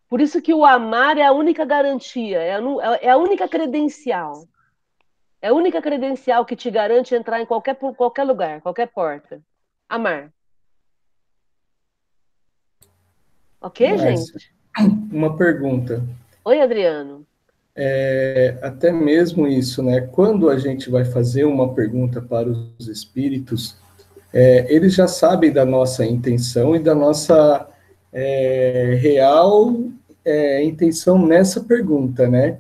Por isso que o amar é a única garantia, é a, é a única credencial. É a única credencial que te garante entrar em qualquer, qualquer lugar, qualquer porta. Amar. Ok, Mas, gente? Uma pergunta. Oi, Adriano. É, até mesmo isso, né? Quando a gente vai fazer uma pergunta para os espíritos, é, eles já sabem da nossa intenção e da nossa é, real é, intenção nessa pergunta, né?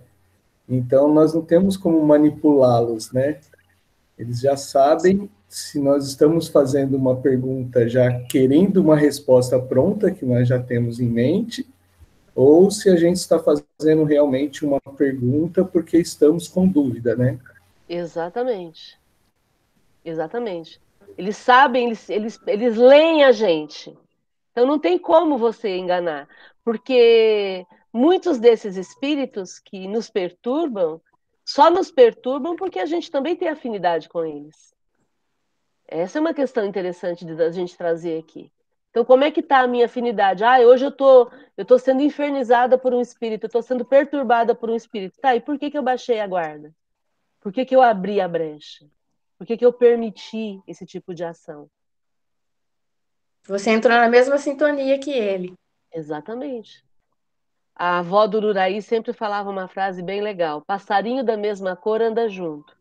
Então, nós não temos como manipulá-los, né? Eles já sabem se nós estamos fazendo uma pergunta já querendo uma resposta pronta, que nós já temos em mente, ou se a gente está fazendo realmente uma pergunta porque estamos com dúvida, né? Exatamente. Exatamente. Eles sabem, eles, eles, eles leem a gente. Então não tem como você enganar. Porque muitos desses espíritos que nos perturbam só nos perturbam porque a gente também tem afinidade com eles. Essa é uma questão interessante da gente trazer aqui. Então, como é que está a minha afinidade? Ah, hoje eu tô, eu tô sendo infernizada por um espírito, eu tô sendo perturbada por um espírito. Tá, e por que, que eu baixei a guarda? Por que, que eu abri a brecha? Por que, que eu permiti esse tipo de ação? Você entrou na mesma sintonia que ele. Exatamente. A avó do Uraí sempre falava uma frase bem legal: passarinho da mesma cor anda junto.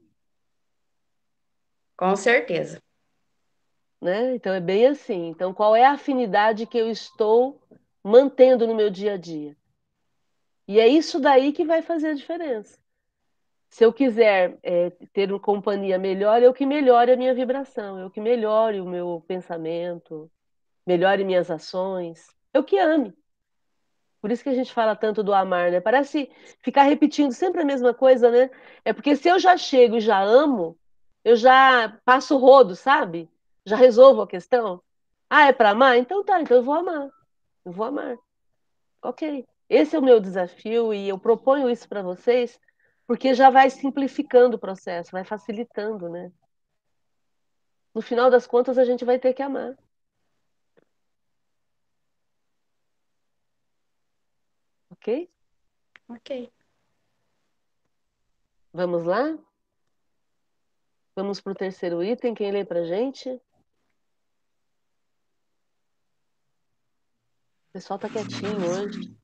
Com certeza. Né? Então é bem assim. Então, qual é a afinidade que eu estou mantendo no meu dia a dia? E é isso daí que vai fazer a diferença. Se eu quiser é, ter uma companhia melhor, eu que melhore a minha vibração, eu que melhore o meu pensamento, melhore minhas ações, eu que ame. Por isso que a gente fala tanto do amar, né? Parece ficar repetindo sempre a mesma coisa, né? É porque se eu já chego e já amo, eu já passo o rodo, sabe? Já resolvo a questão. Ah, é para amar? Então tá, então eu vou amar. Eu vou amar. Ok. Esse é o meu desafio e eu proponho isso para vocês porque já vai simplificando o processo, vai facilitando, né? No final das contas, a gente vai ter que amar. Ok? Ok. Vamos lá? Vamos para o terceiro item. Quem lê para gente? O pessoal está quietinho hoje.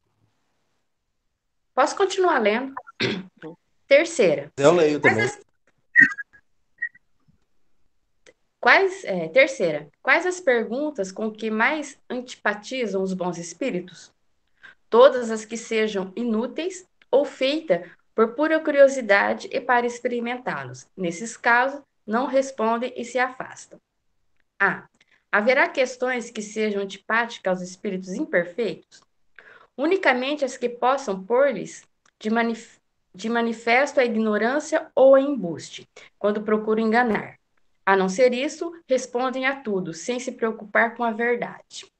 Posso continuar lendo? Terceira. Eu leio também. Quais as, quais, é, terceira. Quais as perguntas com que mais antipatizam os bons espíritos? Todas as que sejam inúteis ou feitas por pura curiosidade e para experimentá-los. Nesses casos, não respondem e se afastam. A. Haverá questões que sejam antipáticas aos espíritos imperfeitos? Unicamente as que possam pôr-lhes de, manif de manifesto a ignorância ou a embuste, quando procuram enganar. A não ser isso, respondem a tudo, sem se preocupar com a verdade.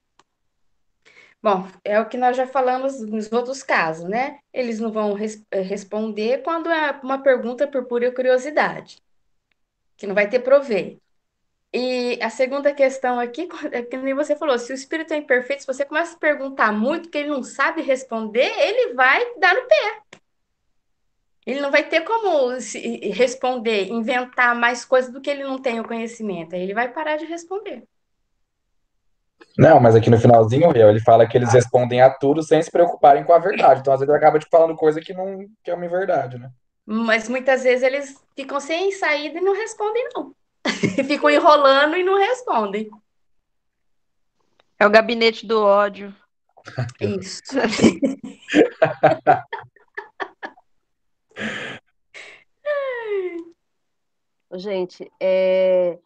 Bom, é o que nós já falamos nos outros casos, né? Eles não vão res eh, responder quando é uma pergunta por pura curiosidade, que não vai ter proveito. E a segunda questão aqui, é que nem você falou, se o espírito é imperfeito, se você começa a perguntar muito que ele não sabe responder, ele vai dar no pé. Ele não vai ter como responder, inventar mais coisas do que ele não tem o conhecimento. Aí ele vai parar de responder. Não, mas aqui no finalzinho, ele fala que eles respondem a tudo sem se preocuparem com a verdade. Então, às vezes, acaba te falando coisa que não que é uma verdade, né? Mas muitas vezes eles ficam sem saída e não respondem, não. ficam enrolando e não respondem. É o gabinete do ódio. Isso. Gente, é...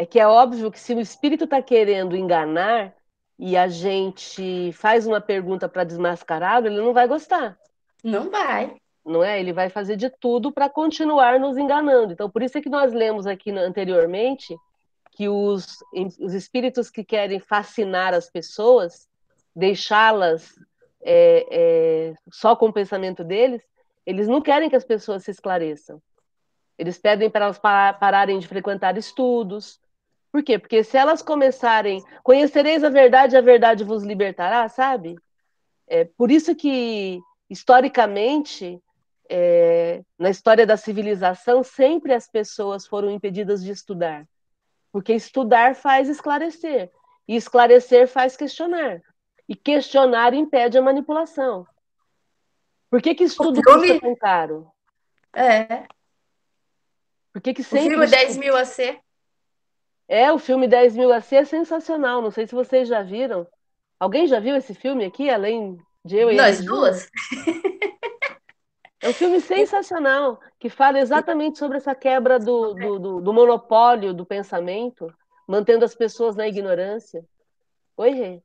é que é óbvio que se o espírito está querendo enganar e a gente faz uma pergunta para desmascará-lo, ele não vai gostar. Não vai. Não é? Ele vai fazer de tudo para continuar nos enganando. Então, por isso é que nós lemos aqui anteriormente que os, os espíritos que querem fascinar as pessoas, deixá-las é, é, só com o pensamento deles, eles não querem que as pessoas se esclareçam. Eles pedem para elas pararem de frequentar estudos. Por quê? Porque se elas começarem, conhecereis a verdade, a verdade vos libertará, sabe? É por isso que, historicamente, é, na história da civilização, sempre as pessoas foram impedidas de estudar. Porque estudar faz esclarecer. E esclarecer faz questionar. E questionar impede a manipulação. Por que, que estudo filme... custa tão caro? É. Por que, que sempre. O filme 10 mil a C. É, o filme 10 mil a C é sensacional. Não sei se vocês já viram. Alguém já viu esse filme aqui, além de eu e Nós duas? É um filme sensacional, que fala exatamente sobre essa quebra do, do, do, do monopólio do pensamento, mantendo as pessoas na ignorância. Oi, Rê.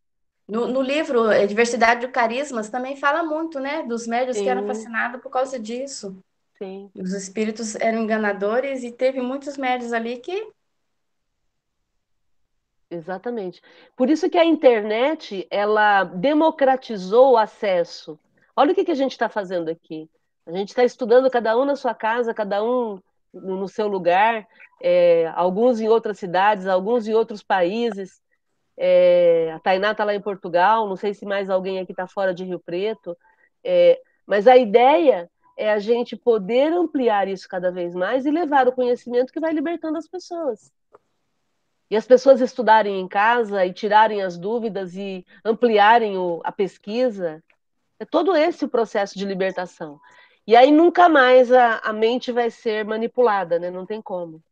No, no, livro Diversidade de Carismas também fala muito, né, dos médios Sim. que eram fascinados por causa disso. Sim. Os espíritos eram enganadores e teve muitos médios ali que Exatamente. Por isso que a internet ela democratizou o acesso. Olha o que, que a gente está fazendo aqui. A gente está estudando cada um na sua casa, cada um no seu lugar, é, alguns em outras cidades, alguns em outros países. é, a Tainá está lá em Portugal, não sei se mais alguém aqui está fora de Rio Preto, é, mas a ideia é a gente poder ampliar isso cada vez mais e levar o conhecimento que vai libertando as pessoas. E as pessoas estudarem em casa e tirarem as dúvidas e ampliarem o, a pesquisa. É todo esse o processo de libertação. E aí nunca mais a, a mente vai ser manipulada, né? Não tem como.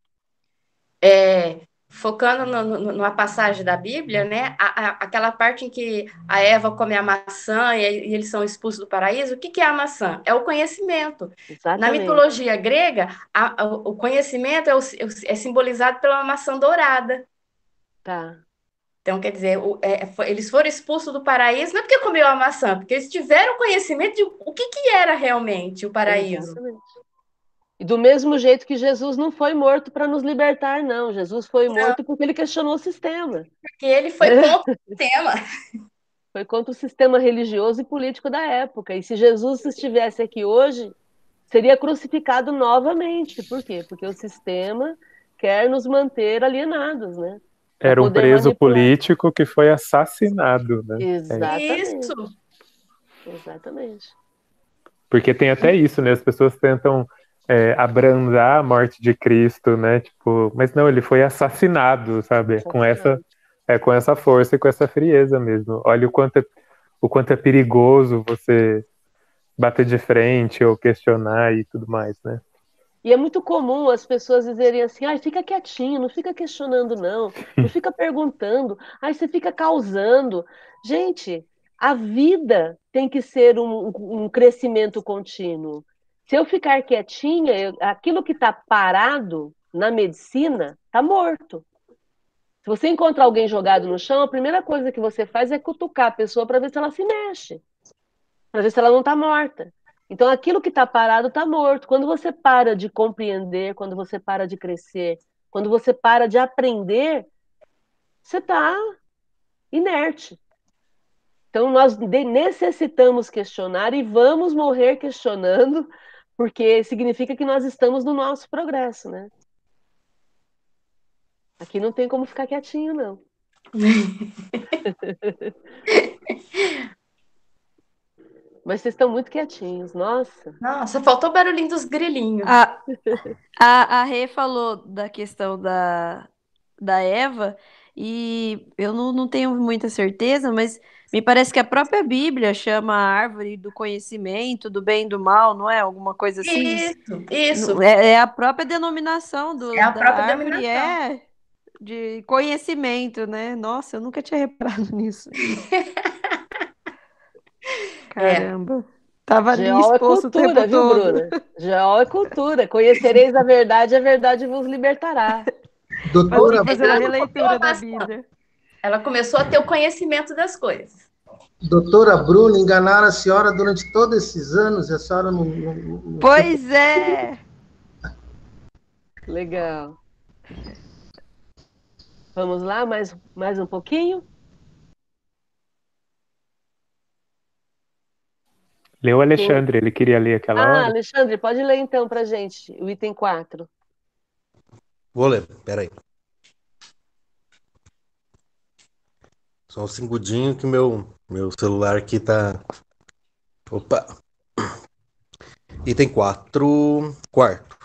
É, focando no, no, numa passagem da Bíblia, né? A, a, aquela parte em que a Eva come a maçã e, e eles são expulsos do paraíso. O que, que, é a maçã? É o conhecimento. Exatamente. Na mitologia grega, a, o conhecimento é, o, é, simbolizado pela maçã dourada. Tá. Então, quer dizer, o, é, foi, eles foram expulsos do paraíso, não é porque comeu a maçã, porque eles tiveram conhecimento de o que, que era realmente o paraíso. Exatamente. E do mesmo jeito que Jesus não foi morto para nos libertar, não. Jesus foi não. morto porque ele questionou o sistema. Porque ele foi contra o sistema. Foi contra o sistema religioso e político da época. E se Jesus estivesse aqui hoje, seria crucificado novamente. Por quê? Porque o sistema quer nos manter alienados, né? Era um preso manipular. político que foi assassinado, né? Exatamente. Isso. Exatamente. Porque tem até isso, né? As pessoas tentam é, abrandar a morte de Cristo, né? Tipo, mas não, ele foi assassinado, sabe? Com essa, é, com essa força e com essa frieza mesmo. Olha o quanto é, o quanto é perigoso você bater de frente ou questionar e tudo mais, né? E é muito comum as pessoas dizerem assim, ai, fica quietinho, não fica questionando, não, não fica perguntando, ai, você fica causando. Gente, a vida tem que ser um, um crescimento contínuo. Se eu ficar quietinha, eu, aquilo que está parado na medicina está morto. Se você encontrar alguém jogado no chão, a primeira coisa que você faz é cutucar a pessoa para ver se ela se mexe, para ver se ela não está morta. Então, aquilo que está parado está morto. Quando você para de compreender, quando você para de crescer, quando você para de aprender, você está inerte. Então, nós necessitamos questionar e vamos morrer questionando porque significa que nós estamos no nosso progresso, né? Aqui não tem como ficar quietinho, não. Mas vocês estão muito quietinhos, nossa. Nossa, faltou o barulhinho dos grilinhos. A, a, a Rê falou da questão da, da Eva, e eu não, não tenho muita certeza, mas me parece que a própria Bíblia chama a árvore do conhecimento, do bem e do mal, não é? Alguma coisa assim? Isso, isso. É, é a própria denominação do, é a própria árvore, denominação. é de conhecimento, né? Nossa, eu nunca tinha reparado nisso. Caramba. É. Tava ali Geol exposto é cultura, o tempo viu, todo. Bruna? Geol é cultura. Conhecereis a verdade, a verdade vos libertará. Doutora, fazer uma releitura da Bíblia. Ela começou a ter o conhecimento das coisas. Doutora Bruna, enganaram a senhora durante todos esses anos e a senhora não. não, não... Pois é! Legal. Vamos lá, mais, mais um pouquinho? Leu Alexandre, ele queria ler aquela ah, hora. Ah, Alexandre, pode ler então pra gente o item 4. Vou ler, peraí. Só um segundinho que meu, meu celular aqui tá. Opa! Item 4, quarto.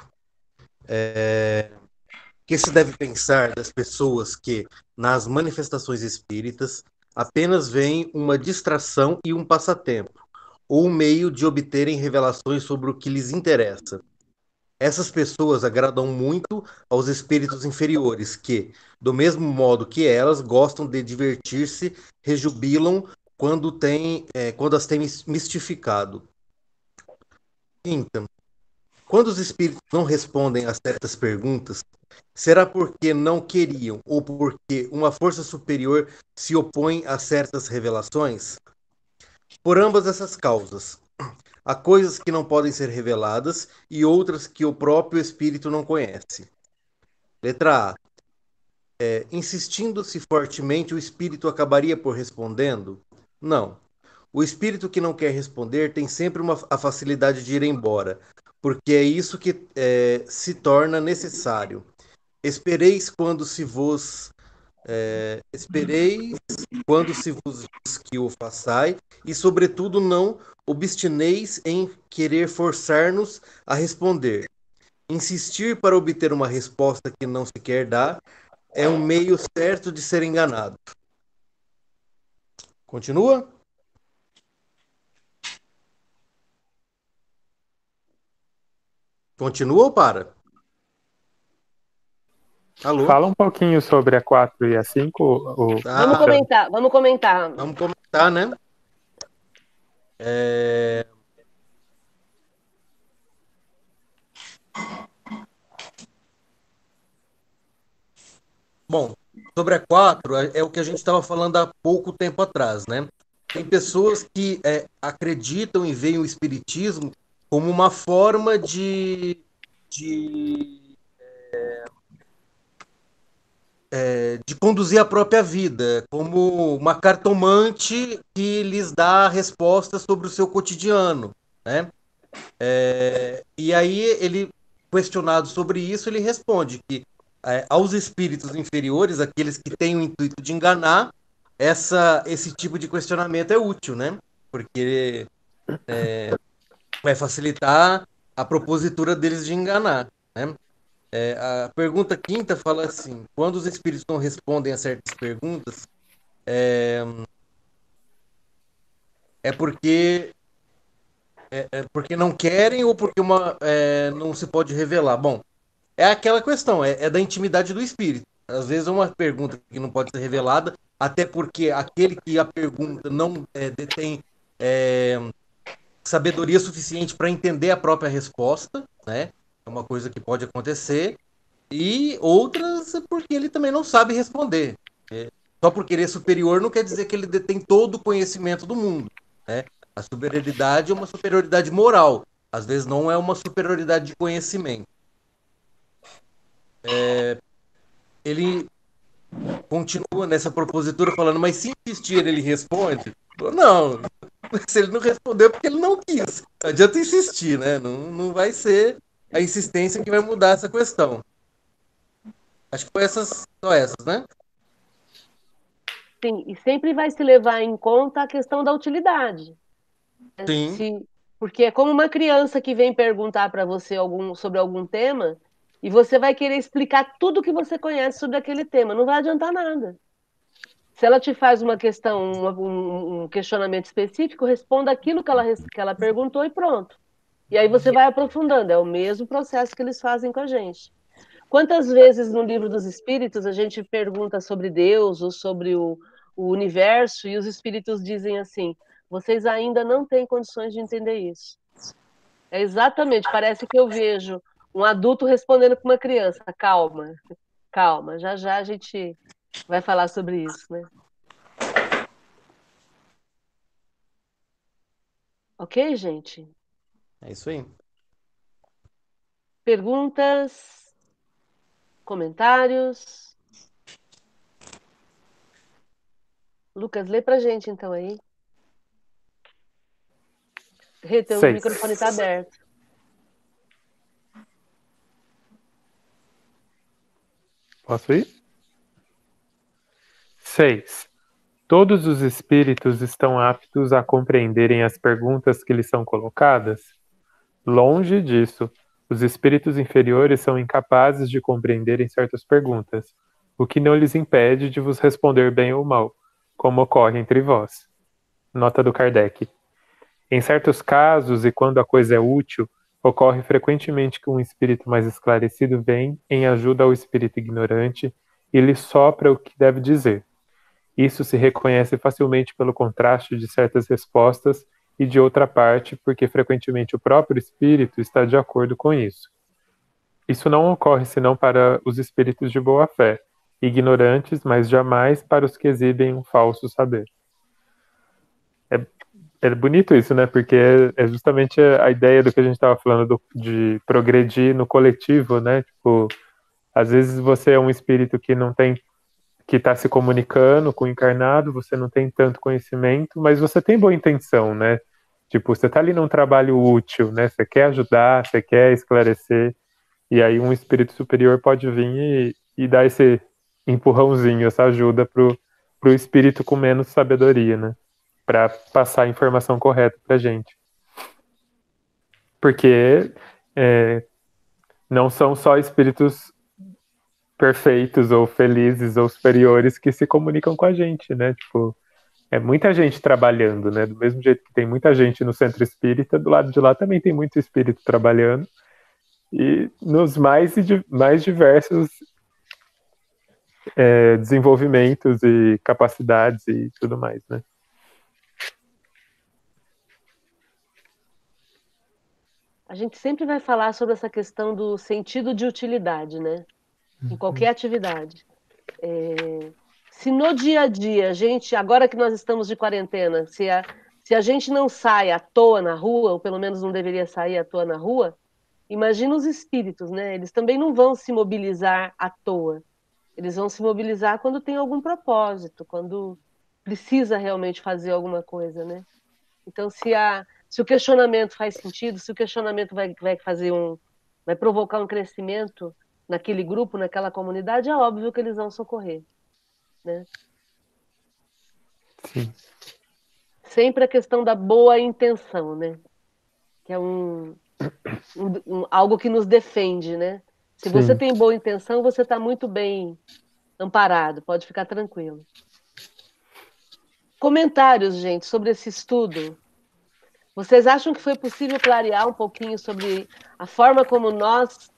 É... O que se deve pensar das pessoas que, nas manifestações espíritas, apenas veem uma distração e um passatempo, ou um meio de obterem revelações sobre o que lhes interessa? Essas pessoas agradam muito aos espíritos inferiores, que, do mesmo modo que elas, gostam de divertir-se, rejubilam quando, tem, é, quando as têm mistificado. Quinta, quando os espíritos não respondem a certas perguntas, será porque não queriam ou porque uma força superior se opõe a certas revelações? Por ambas essas causas, Há coisas que não podem ser reveladas e outras que o próprio espírito não conhece. Letra A. É, Insistindo-se fortemente, o espírito acabaria por respondendo? Não. O espírito que não quer responder tem sempre uma, a facilidade de ir embora, porque é isso que é, se torna necessário. Espereis quando se vos É, espereis quando se vos diz que o façai, e sobretudo não obstineis em querer forçar-nos a responder. Insistir para obter uma resposta que não se quer dar é um meio certo de ser enganado. Continua? Continua ou para? Alô? Fala um pouquinho sobre a 4 e a 5. O... Ah, vamos comentar, vamos comentar. Vamos comentar, né? É... Bom, sobre a 4, é, é o que a gente estava falando há pouco tempo atrás, né? Tem pessoas que é, acreditam e veem o Espiritismo como uma forma de, de, é, é, de conduzir a própria vida, como uma cartomante que lhes dá respostas sobre o seu cotidiano, né? É, e aí ele, questionado sobre isso, ele responde que é, aos espíritos inferiores, aqueles que têm o intuito de enganar, essa, esse tipo de questionamento é útil, né? Porque é, vai facilitar a propositura deles de enganar. Né? É, a pergunta quinta fala assim: quando os espíritos não respondem a certas perguntas, é, é porque é, é porque não querem ou porque uma, é, não se pode revelar. Bom, é aquela questão, é, é da intimidade do espírito. Às vezes é uma pergunta que não pode ser revelada, até porque aquele que a pergunta não é, detém é, sabedoria suficiente para entender a própria resposta, né? É uma coisa que pode acontecer. E outras é porque ele também não sabe responder. É, só porque ele é superior não quer dizer que ele detém todo o conhecimento do mundo. Né? A superioridade é uma superioridade moral. Às vezes não é uma superioridade de conhecimento. É, ele continua nessa propositura falando, mas se insistir ele responde? Não, se ele não respondeu é porque ele não quis. Não adianta insistir, né? Não, não vai ser a insistência que vai mudar essa questão. Acho que foi essas, só essas, né? Sim, e sempre vai se levar em conta a questão da utilidade. Sim. Se, porque é como uma criança que vem perguntar para você algum, sobre algum tema e você vai querer explicar tudo que você conhece sobre aquele tema. Não vai adiantar nada. Se ela te faz uma questão, um, um questionamento específico, responda aquilo que ela, que ela perguntou e pronto. E aí você vai aprofundando. É o mesmo processo que eles fazem com a gente. Quantas vezes no livro dos Espíritos a gente pergunta sobre Deus ou sobre o, o universo e os Espíritos dizem assim: vocês ainda não têm condições de entender isso. É exatamente, parece que eu vejo um adulto respondendo para uma criança: calma, calma, já já a gente vai falar sobre isso, né? Ok, gente? É isso aí. Perguntas? Comentários? Lucas, lê pra gente então aí. Rita, o microfone está aberto. Posso ir? 6. Todos os espíritos estão aptos a compreenderem as perguntas que lhes são colocadas? Longe disso, os espíritos inferiores são incapazes de compreenderem certas perguntas, o que não lhes impede de vos responder bem ou mal, como ocorre entre vós. Nota do Kardec. Em certos casos, e quando a coisa é útil, Ocorre frequentemente que um espírito mais esclarecido vem em ajuda ao espírito ignorante e lhe sopra o que deve dizer. Isso se reconhece facilmente pelo contraste de certas respostas e de outra parte, porque frequentemente o próprio espírito está de acordo com isso. Isso não ocorre senão para os espíritos de boa fé, ignorantes, mas jamais para os que exibem um falso saber. É é bonito isso, né? Porque é, justamente a ideia do que a gente estava falando do, de progredir no coletivo, né? Tipo, às vezes você é um espírito que não tem que está se comunicando com o encarnado, você não tem tanto conhecimento, mas você tem boa intenção, né? Tipo, você está ali num trabalho útil, né? Você quer ajudar, você quer esclarecer, e aí um espírito superior pode vir e, e dar esse, empurrãozinho, essa ajuda pro, pro espírito com menos sabedoria, né? Para passar a informação correta pra gente. Porque é, não são só espíritos perfeitos ou felizes ou superiores que se comunicam com a gente, né? Tipo, é muita gente trabalhando, né? Do mesmo jeito que tem muita gente no centro espírita, do lado de lá também tem muito espírito trabalhando. E nos mais, mais diversos é, desenvolvimentos e capacidades e tudo mais, né? A gente sempre vai falar sobre essa questão do sentido de utilidade, né? Em qualquer atividade. É, se no dia a dia a gente, agora que nós estamos de quarentena, se a, se a gente não sai à toa na rua, ou pelo menos não deveria sair à toa na rua, imagina os espíritos, né? Eles também não vão se mobilizar à toa. Eles vão se mobilizar quando tem algum propósito, quando precisa realmente fazer alguma coisa, né? Então, se a se o questionamento faz sentido, se o questionamento vai, vai fazer um, vai provocar um crescimento naquele grupo, naquela comunidade, é óbvio que eles vão socorrer, né? Sim. Sempre a questão da boa intenção, né? Que é um, um, um algo que nos defende, né? Se você Sim. tem boa intenção, você está muito bem amparado, pode ficar tranquilo. Comentários, gente, sobre esse estudo. Vocês acham que foi possível clarear um pouquinho sobre a forma como nós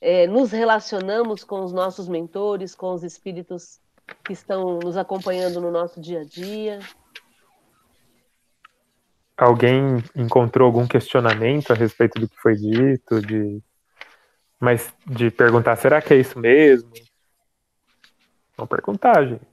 é, nos relacionamos com os nossos mentores, com os espíritos que estão nos acompanhando no nosso dia a dia? Alguém encontrou algum questionamento a respeito do que foi dito, de mas de perguntar, será que é isso mesmo? Vamos perguntar, gente.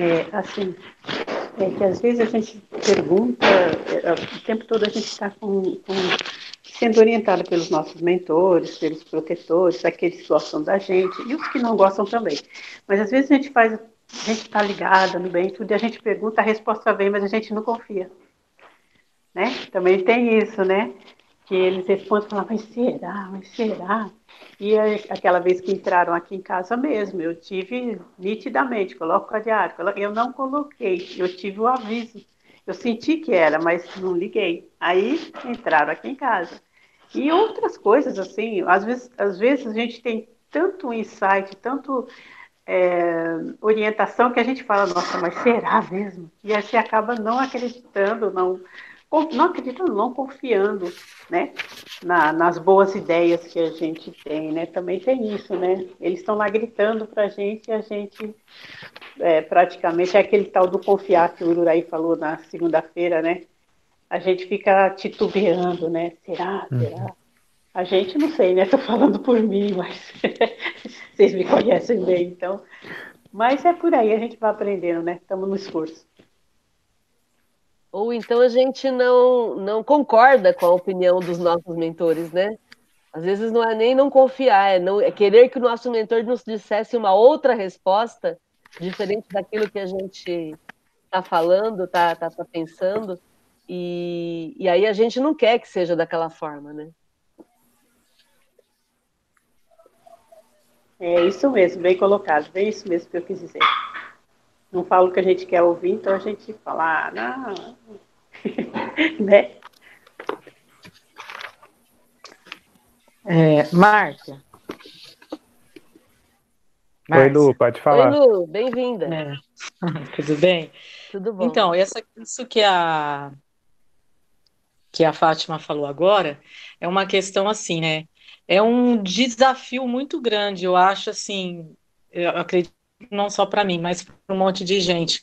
É, assim, é que às vezes a gente pergunta, é, o tempo todo a gente está com, com, sendo orientado pelos nossos mentores, pelos protetores, aqueles que gostam da gente e os que não gostam também. Mas às vezes a gente faz, a gente está ligada no bem tudo e a gente pergunta, a resposta vem, mas a gente não confia. Né? Também tem isso, né? Que eles respondem e falam, mas será, mas será? E aquela vez que entraram aqui em casa mesmo, eu tive nitidamente, coloco o cadeado, eu não coloquei, eu tive o aviso. Eu senti que era, mas não liguei. Aí entraram aqui em casa. E outras coisas, assim, às vezes, às vezes a gente tem tanto insight, tanto é, orientação que a gente fala, nossa, mas será mesmo? E aí você acaba não acreditando, não, não acreditando, não confiando, né, na, nas boas ideias que a gente tem, né, também tem isso, né, eles estão lá gritando para a gente e a gente é, praticamente é aquele tal do confiar que o Ururaí falou na segunda-feira, né, a gente fica titubeando, né, será, será? A gente não sei, né, tô falando por mim, mas vocês me conhecem bem, então, mas é por aí, a gente vai aprendendo, né, estamos no esforço. Ou então a gente não, não concorda com a opinião dos nossos mentores, né? Às vezes não é nem não confiar, é, não, é querer que o nosso mentor nos dissesse uma outra resposta, diferente daquilo que a gente está falando, está tá, tá pensando, e, e aí a gente não quer que seja daquela forma, né? É isso mesmo, bem colocado, bem isso mesmo que eu quis dizer. Não falo o que a gente quer ouvir, então a gente fala, ah, não, né? É, Márcia. Oi, Lu, pode falar. Oi, Lu, bem-vinda. É. Tudo bem? Tudo bom. Então, essa, isso que a, que a Fátima falou agora é uma questão assim, né? É um desafio muito grande, eu acho assim, eu acredito não só para mim, mas para um monte de gente.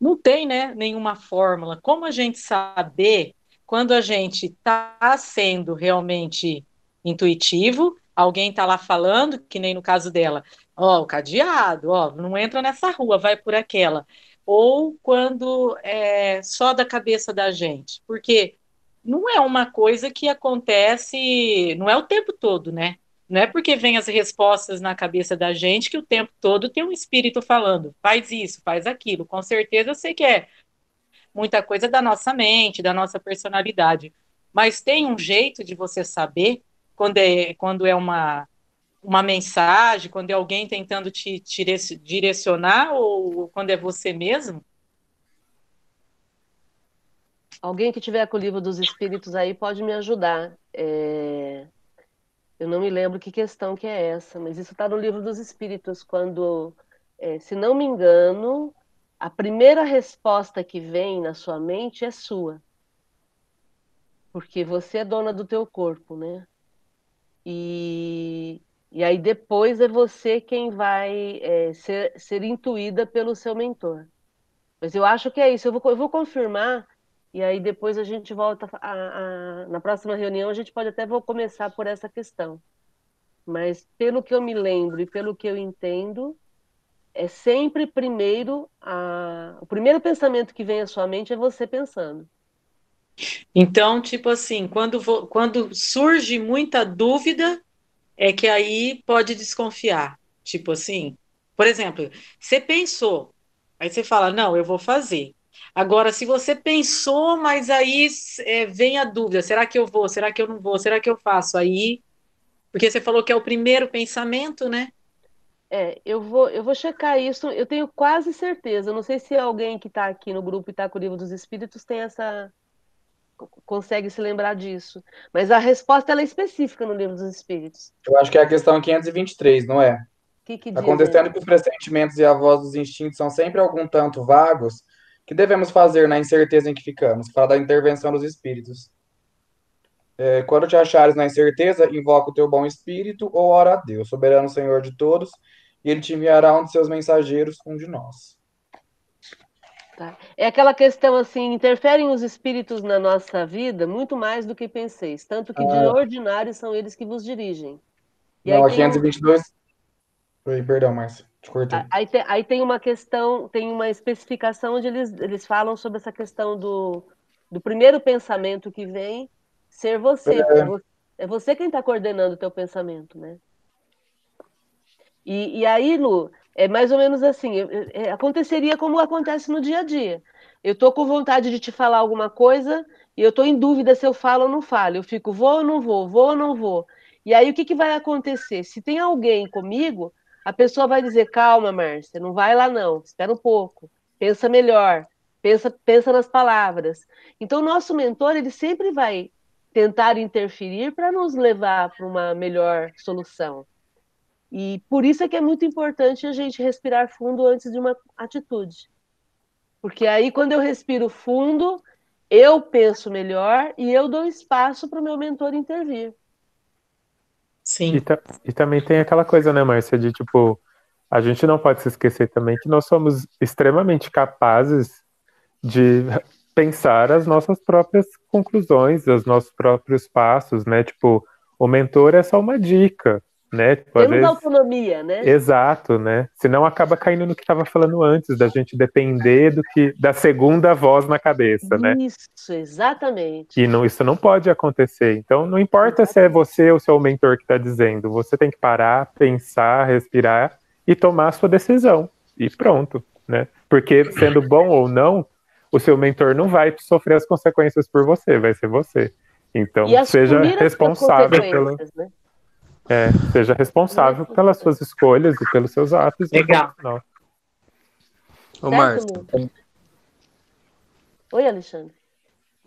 Não tem, né, nenhuma fórmula. Como a gente saber quando a gente está sendo realmente intuitivo, alguém está lá falando, que nem no caso dela, ó, o cadeado, ó, não entra nessa rua, vai por aquela. Ou quando é só da cabeça da gente, porque não é uma coisa que acontece, não é o tempo todo, né? Não é porque vem as respostas na cabeça da gente que o tempo todo tem um espírito falando, faz isso, faz aquilo. Com certeza você quer muita coisa da nossa mente, da nossa personalidade. Mas tem um jeito de você saber quando é, quando é uma, uma mensagem, quando é alguém tentando te, te direcionar ou quando é você mesmo? Alguém que tiver com o livro dos espíritos aí pode me ajudar. É... Eu não me lembro que questão que é essa, mas isso está no livro dos espíritos, quando, é, se não me engano, a primeira resposta que vem na sua mente é sua. Porque você é dona do teu corpo, né? E, e aí depois é você quem vai é, ser, ser intuída pelo seu mentor. Mas eu acho que é isso. Eu vou, eu vou confirmar e aí depois a gente volta a, a, na próxima reunião a gente pode até vou começar por essa questão. Mas pelo que eu me lembro e pelo que eu entendo, é sempre primeiro a... o primeiro pensamento que vem à sua mente é você pensando. Então, tipo assim, quando, quando surge muita dúvida, é que aí pode desconfiar. Tipo assim, por exemplo, você pensou, aí você fala, não, eu vou fazer. Agora, se você pensou, mas aí é, vem a dúvida: será que eu vou? Será que eu não vou? Será que eu faço? Aí, porque você falou que é o primeiro pensamento, né? É, eu vou, eu vou checar isso, eu tenho quase certeza. Não sei se alguém que está aqui no grupo e está com o livro dos Espíritos tem essa. consegue se lembrar disso. Mas a resposta é específica no livro dos Espíritos. Eu acho que é a questão 523, não é? Que que Acontecendo que os pressentimentos e a voz dos instintos são sempre algum tanto vagos, que devemos fazer na incerteza em que ficamos? Fala da intervenção dos espíritos. É, quando te achares na incerteza, invoca o teu bom espírito ou ora a Deus, soberano Senhor de todos, e ele te enviará um de seus mensageiros, um de nós. Tá. É aquela questão assim, interferem os espíritos na nossa vida muito mais do que penseis, tanto que ah. de ordinário são eles que vos dirigem. E Não, a 522... Um... Oi, perdão, Márcia. Aí tem, aí tem uma questão, tem uma especificação onde eles, eles falam sobre essa questão do, do primeiro pensamento que vem ser você. É, é você quem está coordenando o teu pensamento, né? E, e aí, Lu, é mais ou menos assim, é, aconteceria como acontece no dia a dia. Eu estou com vontade de te falar alguma coisa e eu estou em dúvida se eu falo ou não falo. Eu fico, vou ou não vou, vou ou não vou. E aí, o que, que vai acontecer? Se tem alguém comigo, a pessoa vai dizer: calma, Márcia, não vai lá não, espera um pouco, pensa melhor, pensa, pensa nas palavras. Então, o nosso mentor, ele sempre vai tentar interferir para nos levar para uma melhor solução. E por isso é que é muito importante a gente respirar fundo antes de uma atitude. Porque aí, quando eu respiro fundo, eu penso melhor e eu dou espaço para o meu mentor intervir. Sim. E, ta e também tem aquela coisa, né, Márcia, de tipo, a gente não pode se esquecer também que nós somos extremamente capazes de pensar as nossas próprias conclusões, os nossos próprios passos, né? Tipo, o mentor é só uma dica, né? Tipo, Temos vezes... autonomia, né? Exato, né? Senão acaba caindo no que estava falando antes, da gente depender do que da segunda voz na cabeça, né? Isso, exatamente. E não, isso não pode acontecer. Então, não importa exatamente. se é você ou seu mentor que está dizendo, você tem que parar, pensar, respirar e tomar a sua decisão. E pronto, né? Porque sendo bom ou não, o seu mentor não vai sofrer as consequências por você, vai ser você. Então, seja responsável pelo. Né? É, seja responsável pelas suas escolhas e pelos seus atos. Legal. Ô, Márcio. Oi, Alexandre.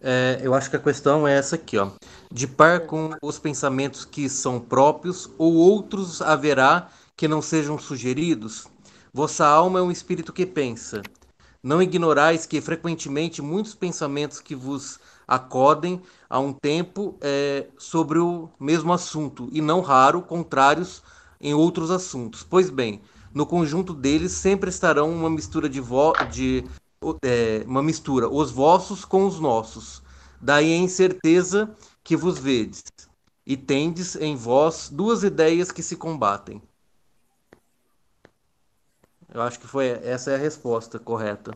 É, eu acho que a questão é essa aqui, ó. De par com os pensamentos que são próprios, ou outros haverá que não sejam sugeridos? Vossa alma é um espírito que pensa. Não ignorais que frequentemente muitos pensamentos que vos acodem há um tempo é, sobre o mesmo assunto, e não raro contrários em outros assuntos. Pois bem, no conjunto deles sempre estarão uma mistura de, de é, uma mistura, os vossos com os nossos. Daí a incerteza que vos vedes, e tendes em vós duas ideias que se combatem. Eu acho que foi essa é a resposta correta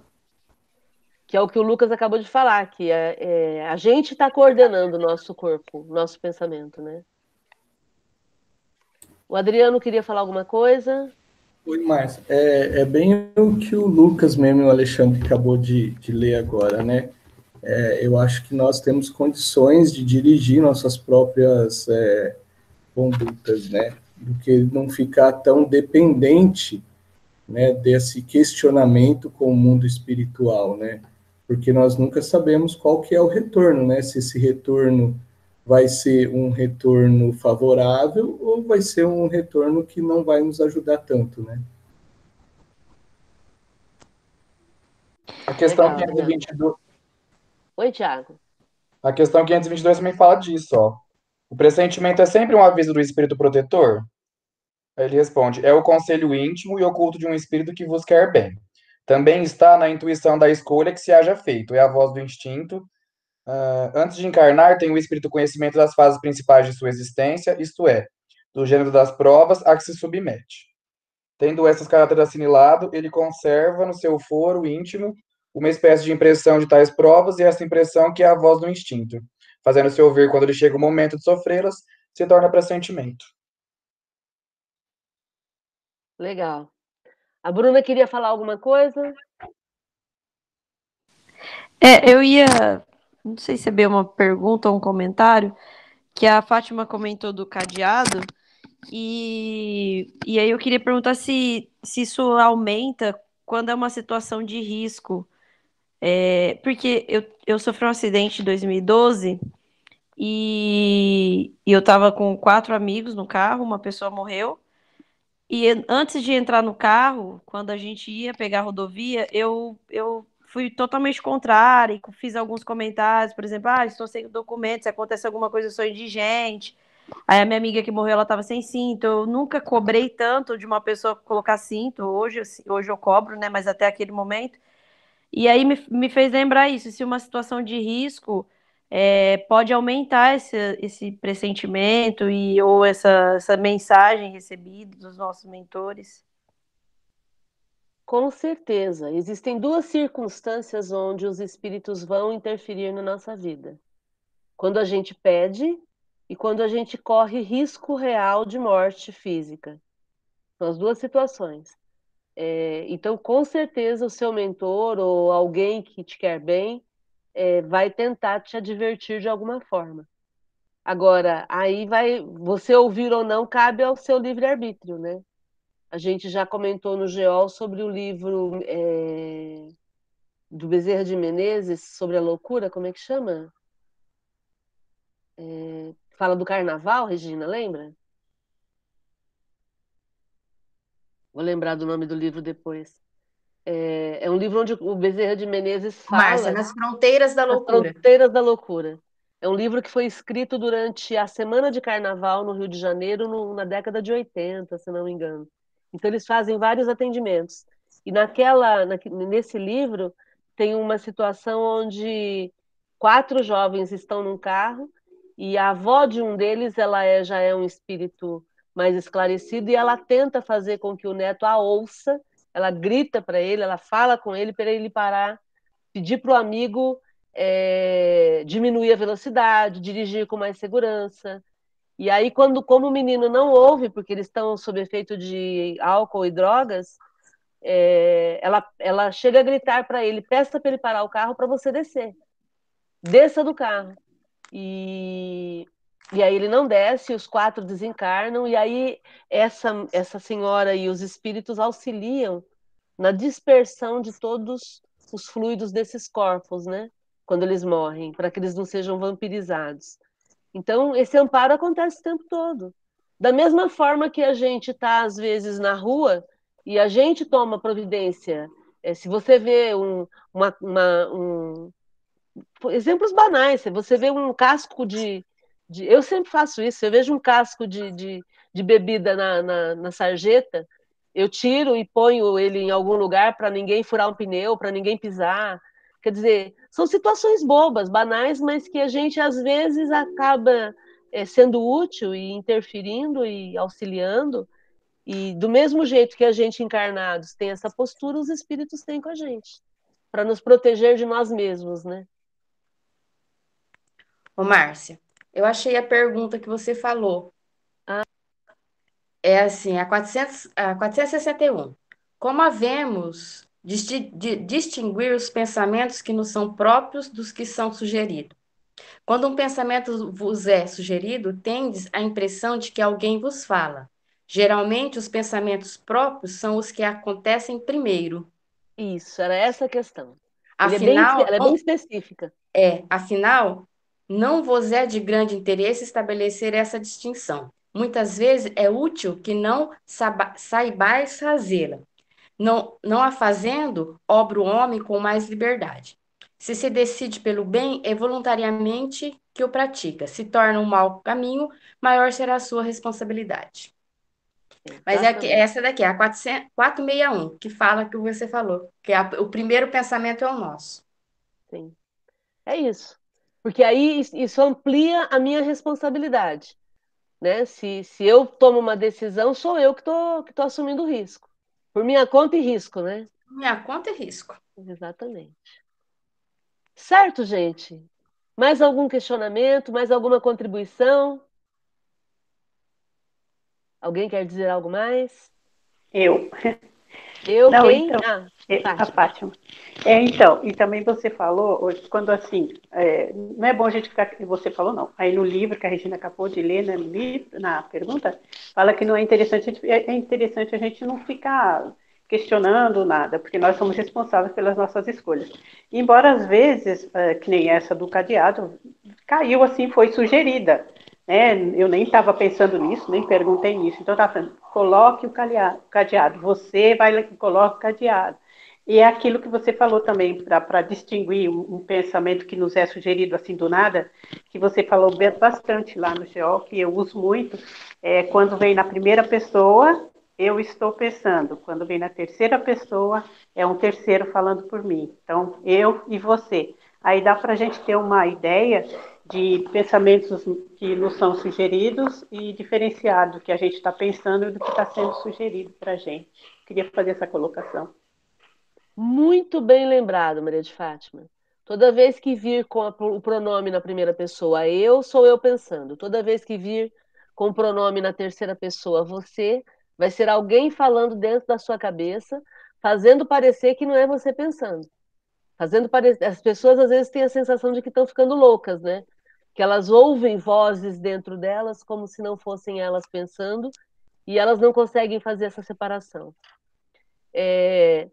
que é o que o Lucas acabou de falar, que é, é a gente está coordenando o nosso corpo, nosso pensamento, né? O Adriano queria falar alguma coisa? Oi, Márcia. É, é bem o que o Lucas mesmo, o Alexandre, acabou de, de ler agora, né? É, eu acho que nós temos condições de dirigir nossas próprias é, condutas, né? Do que não ficar tão dependente né, desse questionamento com o mundo espiritual, né? Porque nós nunca sabemos qual que é o retorno, né? Se esse retorno vai ser um retorno favorável ou vai ser um retorno que não vai nos ajudar tanto, né? A questão Legal, 522. Oi, Tiago. A questão 522 também fala disso, ó. O pressentimento é sempre um aviso do espírito protetor? Aí ele responde: é o conselho íntimo e oculto de um espírito que vos quer bem. Também está na intuição da escolha que se haja feito, é a voz do instinto, Uh, antes de encarnar, tem o espírito conhecimento das fases principais de sua existência, isto é, do gênero das provas a que se submete. Tendo essas caracteres assinilado, ele conserva no seu foro íntimo uma espécie de impressão de tais provas e essa impressão que é a voz do instinto, fazendo-se ouvir quando lhe chega o momento de sofrê-las, se torna pressentimento. Legal. A Bruna queria falar alguma coisa? É, eu ia não sei se é bem uma pergunta ou um comentário, que a Fátima comentou do cadeado, e, e aí eu queria perguntar se, se isso aumenta quando é uma situação de risco. É, porque eu, eu sofri um acidente em 2012 e, e eu estava com quatro amigos no carro, uma pessoa morreu. E antes de entrar no carro, quando a gente ia pegar a rodovia, eu, eu fui totalmente contrária e fiz alguns comentários, por exemplo, ah, estou sem documentos, se acontece alguma coisa, eu sou indigente. Aí a minha amiga que morreu, ela estava sem cinto. Eu nunca cobrei tanto de uma pessoa colocar cinto. Hoje, hoje eu cobro, né? Mas até aquele momento. E aí me, me fez lembrar isso. Se uma situação de risco é, pode aumentar esse, esse pressentimento e ou essa, essa mensagem recebida dos nossos mentores. Com certeza, existem duas circunstâncias onde os espíritos vão interferir na nossa vida. Quando a gente pede e quando a gente corre risco real de morte física. São as duas situações. É, então, com certeza, o seu mentor ou alguém que te quer bem é, vai tentar te advertir de alguma forma. Agora, aí vai, você ouvir ou não, cabe ao seu livre-arbítrio, né? A gente já comentou no GEOL sobre o livro é, do Bezerra de Menezes, sobre a loucura, como é que chama? É, fala do carnaval, Regina, lembra? Vou lembrar do nome do livro depois. É, é um livro onde o Bezerra de Menezes fala. Márcia, nas fronteiras da loucura. Nas fronteiras da loucura. É um livro que foi escrito durante a Semana de Carnaval no Rio de Janeiro, no, na década de 80, se não me engano. Então, eles fazem vários atendimentos. E naquela, na, nesse livro, tem uma situação onde quatro jovens estão num carro e a avó de um deles ela é, já é um espírito mais esclarecido e ela tenta fazer com que o neto a ouça, ela grita para ele, ela fala com ele para ele parar, pedir para o amigo é, diminuir a velocidade, dirigir com mais segurança. E aí, quando como o menino não ouve, porque eles estão sob efeito de álcool e drogas, é, ela, ela chega a gritar para ele: peça para ele parar o carro para você descer. Desça do carro. E, e aí ele não desce, os quatro desencarnam, e aí essa, essa senhora e os espíritos auxiliam na dispersão de todos os fluidos desses corpos, né? Quando eles morrem, para que eles não sejam vampirizados. Então, esse amparo acontece o tempo todo. Da mesma forma que a gente está, às vezes, na rua e a gente toma providência. É, se você vê um, uma, uma, um... exemplos banais, se você vê um casco de, de, Eu sempre faço isso, eu vejo um casco de, de, de bebida na, na, na sarjeta, eu tiro e ponho ele em algum lugar para ninguém furar um pneu, para ninguém pisar. Quer dizer, são situações bobas, banais, mas que a gente às vezes acaba é, sendo útil e interferindo e auxiliando. E do mesmo jeito que a gente encarnados tem essa postura, os espíritos têm com a gente, para nos proteger de nós mesmos, né? Ô, Márcia, eu achei a pergunta que você falou. Ah. é assim, a, 400, a 461. Como havemos de, de distinguir os pensamentos que nos são próprios dos que são sugeridos? Quando um pensamento vos é sugerido, tendes a impressão de que alguém vos fala. Geralmente, os pensamentos próprios são os que acontecem primeiro. Isso, era essa a questão. Afinal, é bem, ela é bem específica. É, afinal, não vos é de grande interesse estabelecer essa distinção. Muitas vezes é útil que não saibais fazê-la. Não, não a fazendo, obra o homem com mais liberdade. Se se decide pelo bem, é voluntariamente que o pratica. Se torna um mau caminho, maior será a sua responsabilidade. Mas é que, essa daqui, a 400, 461, que fala que você falou, que a, o primeiro pensamento é o nosso. Sim. É isso. Porque aí isso amplia a minha responsabilidade. Né? Se, se eu tomo uma decisão, sou eu que estou que tô assumindo o risco. Por minha conta e risco, né? Minha conta e risco. Exatamente. Certo, gente? Mais algum questionamento? Mais alguma contribuição? Alguém quer dizer algo mais? Eu. Eu, Não, quem? Então, ah, Fátima. A Fátima. É, então, e também você falou, quando assim, é, não é bom a gente ficar, você falou não, aí no livro que a Regina acabou de ler, né, na pergunta, fala que não é interessante, é interessante a gente não ficar questionando nada, porque nós somos responsáveis pelas nossas escolhas. Embora às vezes, é, que nem essa do cadeado, caiu assim, foi sugerida, né? Eu nem estava pensando nisso, nem perguntei nisso. Então estava falando, coloque o cadeado, você vai e coloca o cadeado. E é aquilo que você falou também, para distinguir um, um, pensamento que nos é sugerido assim do nada, que você falou bastante lá no GEO, que eu uso muito, é quando vem na primeira pessoa eu estou pensando. Quando vem na terceira pessoa, é um terceiro falando por mim. Então, eu e você. Aí dá para a gente ter uma ideia de pensamentos que nos são sugeridos e diferenciar do que a gente está pensando e do que está sendo sugerido para a gente. Queria fazer essa colocação. Muito bem lembrado, Maria de Fátima. Toda vez que vir com o pronome na primeira pessoa, eu, sou eu pensando. Toda vez que vir com o pronome na terceira pessoa, você, Vai ser alguém falando dentro da sua cabeça, fazendo parecer que não é você pensando. Fazendo parecer. As pessoas às vezes têm a sensação de que estão ficando loucas, né? Que elas ouvem vozes dentro delas como se não fossem elas pensando e elas não conseguem fazer essa separação. É...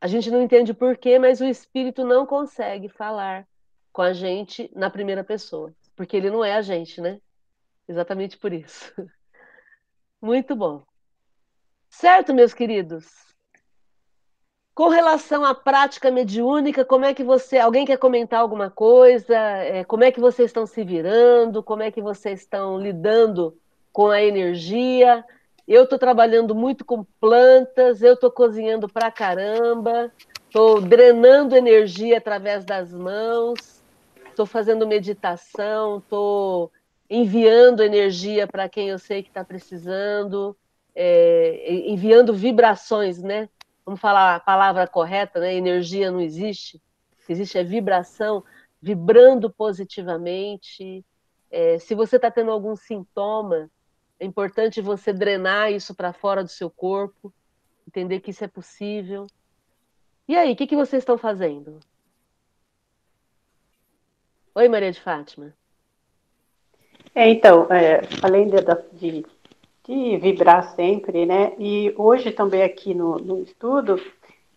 A gente não entende por quê, mas o espírito não consegue falar com a gente na primeira pessoa, porque ele não é a gente, né? Exatamente por isso. Muito bom. Certo, meus queridos? Com relação à prática mediúnica, como é que você. Alguém quer comentar alguma coisa? É, como é que vocês estão se virando? Como é que vocês estão lidando com a energia? Eu estou trabalhando muito com plantas, eu estou cozinhando pra caramba, estou drenando energia através das mãos, estou fazendo meditação, estou enviando energia para quem eu sei que está precisando é, enviando vibrações, né? Vamos falar a palavra correta, né? Energia não existe, existe a vibração, vibrando positivamente. É, se você está tendo algum sintoma, é importante você drenar isso para fora do seu corpo, entender que isso é possível. E aí, o que, que vocês estão fazendo? Oi, Maria de Fátima. É, então, é, além de, de de vibrar sempre, né? E hoje também aqui no, no estudo,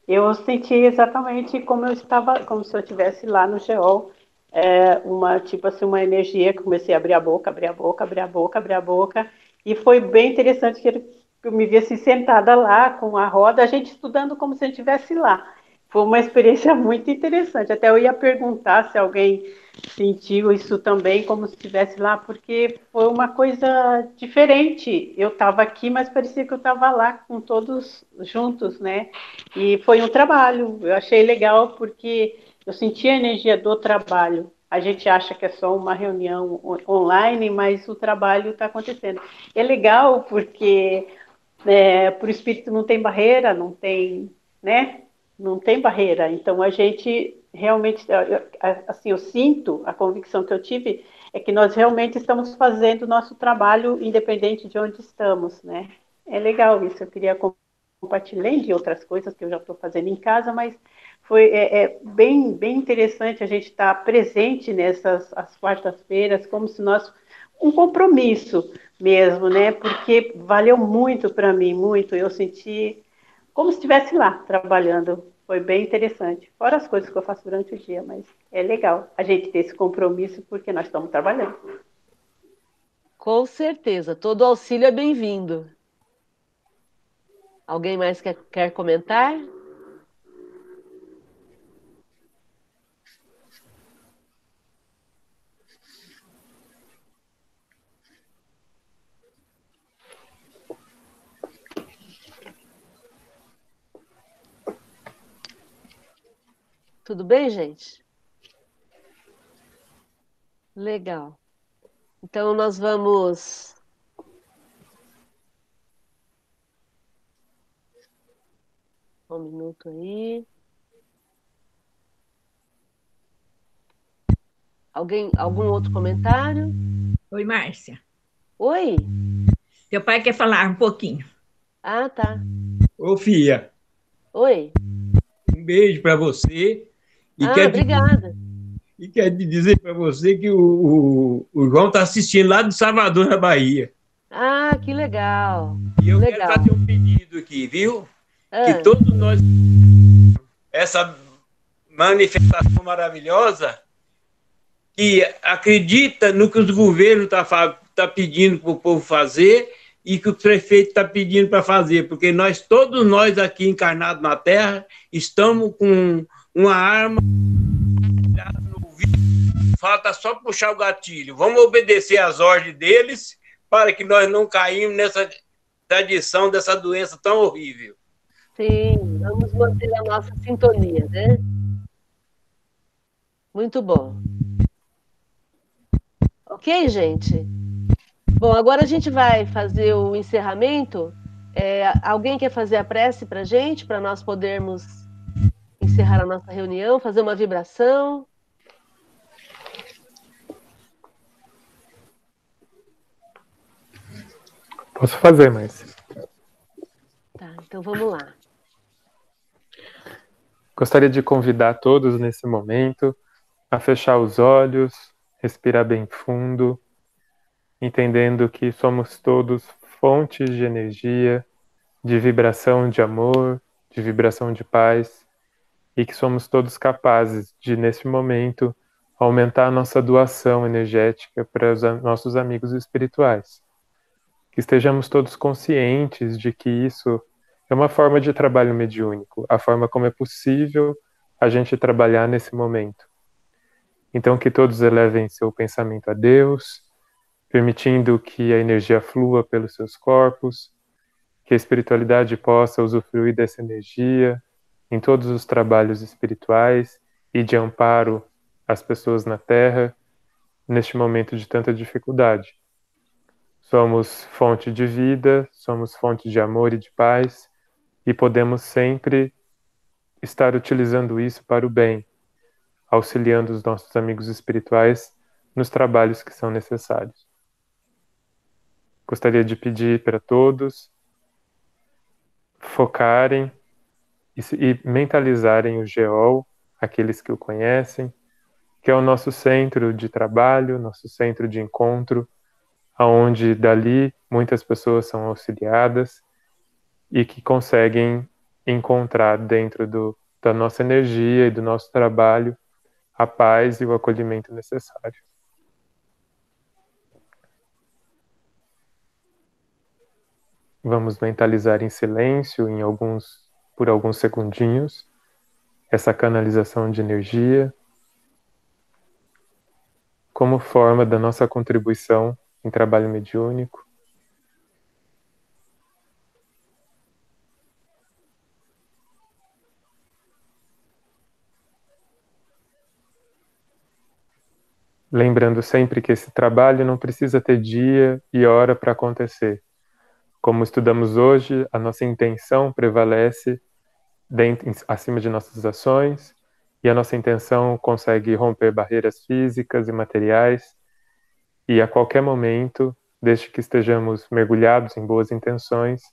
eu senti exatamente como eu estava, como se eu estivesse lá no geol, é, uma tipo assim uma energia, comecei a abrir a boca, abrir a boca, abrir a boca, abrir a boca, e foi bem interessante que eu me vi assim sentada lá com a roda, a gente estudando como se gente estivesse lá. Foi uma experiência muito interessante. Até eu ia perguntar se alguém sentiu isso também, como se estivesse lá, porque foi uma coisa diferente. Eu estava aqui, mas parecia que eu estava lá com todos juntos, né? E foi um trabalho. Eu achei legal porque eu senti a energia do trabalho. A gente acha que é só uma reunião online, mas o trabalho está acontecendo. É legal porque é, por espírito não tem barreira, não tem, né? Não tem barreira. Então a gente realmente, assim, eu sinto, a convicção que eu tive é que nós realmente estamos fazendo o nosso trabalho independente de onde estamos, né? É legal isso. Eu queria compartilhar de outras coisas que eu já estou fazendo em casa, mas foi é, é, bem, bem interessante a gente estar presente nessas as quartas-feiras, como se nós um compromisso mesmo, né? Porque valeu muito para mim, muito. Eu senti como se estivesse lá trabalhando. Foi bem interessante. Fora as coisas que eu faço durante o dia, mas é legal a gente ter esse compromisso porque nós estamos trabalhando. Com certeza, todo auxílio é bem-vindo. Alguém mais quer, quer comentar? Tudo bem, gente? Legal. Então, nós vamos. Um minuto aí. Alguém, algum outro comentário? Oi, Márcia. Oi. Teu pai quer falar um pouquinho. Ah, tá. Ô, Fia. Oi. Um beijo para você e ah, quer obrigada. Te, e quer dizer para você que o, o, o João está assistindo lá de Salvador, na Bahia. Ah, que legal. E eu legal. quero fazer um pedido aqui, viu? Ah. Que todos nós. Essa manifestação maravilhosa que acredita no que os governos estão tá, tá pedindo para o povo fazer e que o prefeito está pedindo para fazer, porque nós, todos nós aqui encarnados na Terra, estamos com uma arma falta só puxar o gatilho. Vamos obedecer às ordens deles para que nós não caímos nessa tradição dessa doença tão horrível. Sim, vamos manter a nossa sintonia, né? Muito bom. Ok, gente? Bom, agora a gente vai fazer o encerramento. É, alguém quer fazer a prece para gente, para nós podermos encerrar a nossa reunião, fazer uma vibração. Posso fazer, mas. Tá, então vamos lá. Gostaria de convidar todos nesse momento a fechar os olhos, respirar bem fundo, entendendo que somos todos fontes de energia, de vibração de amor, de vibração de paz e que somos todos capazes de, nesse momento, aumentar a nossa doação energética para os nossos amigos espirituais. Que estejamos todos conscientes de que isso é uma forma de trabalho mediúnico, a forma como é possível a gente trabalhar nesse momento. Então, que todos elevem seu pensamento a Deus, permitindo que a energia flua pelos seus corpos, que a espiritualidade possa usufruir dessa energia em todos os trabalhos espirituais e de amparo às pessoas na Terra neste momento de tanta dificuldade. Somos fonte de vida, somos fonte de amor e de paz e podemos sempre estar utilizando isso para o bem, auxiliando os nossos amigos espirituais nos trabalhos que são necessários. Gostaria de pedir para todos focarem e, mentalizarem o geol, aqueles que o conhecem, que é o nosso centro de trabalho, nosso centro de encontro, aonde dali muitas pessoas são auxiliadas e que conseguem encontrar dentro do, da nossa energia e do nosso trabalho a paz e o acolhimento necessário. Vamos mentalizar em silêncio em alguns por alguns segundinhos essa canalização de energia como forma da nossa contribuição em trabalho mediúnico. Lembrando sempre que esse trabalho não precisa ter dia e hora para acontecer. Como estudamos hoje, a nossa intenção prevalece dentro, acima de nossas ações e a nossa intenção consegue romper barreiras físicas e materiais e a qualquer momento desde que estejamos mergulhados em boas intenções,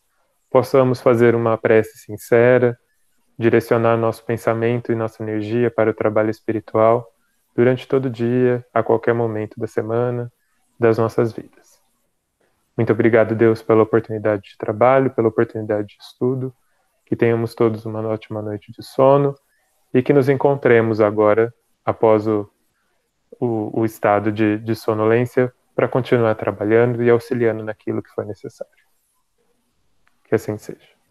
possamos fazer uma prece sincera, direcionar nosso pensamento e nossa energia para o trabalho espiritual durante todo o dia, a qualquer momento da semana, das nossas vidas. Muito obrigado, Deus, pela oportunidade de trabalho, pela oportunidade de estudo, que tenhamos todos uma ótima noite de sono e que nos encontremos agora, após o, o, o estado de, de sonolência, para continuar trabalhando e auxiliando naquilo que for necessário. Que assim seja.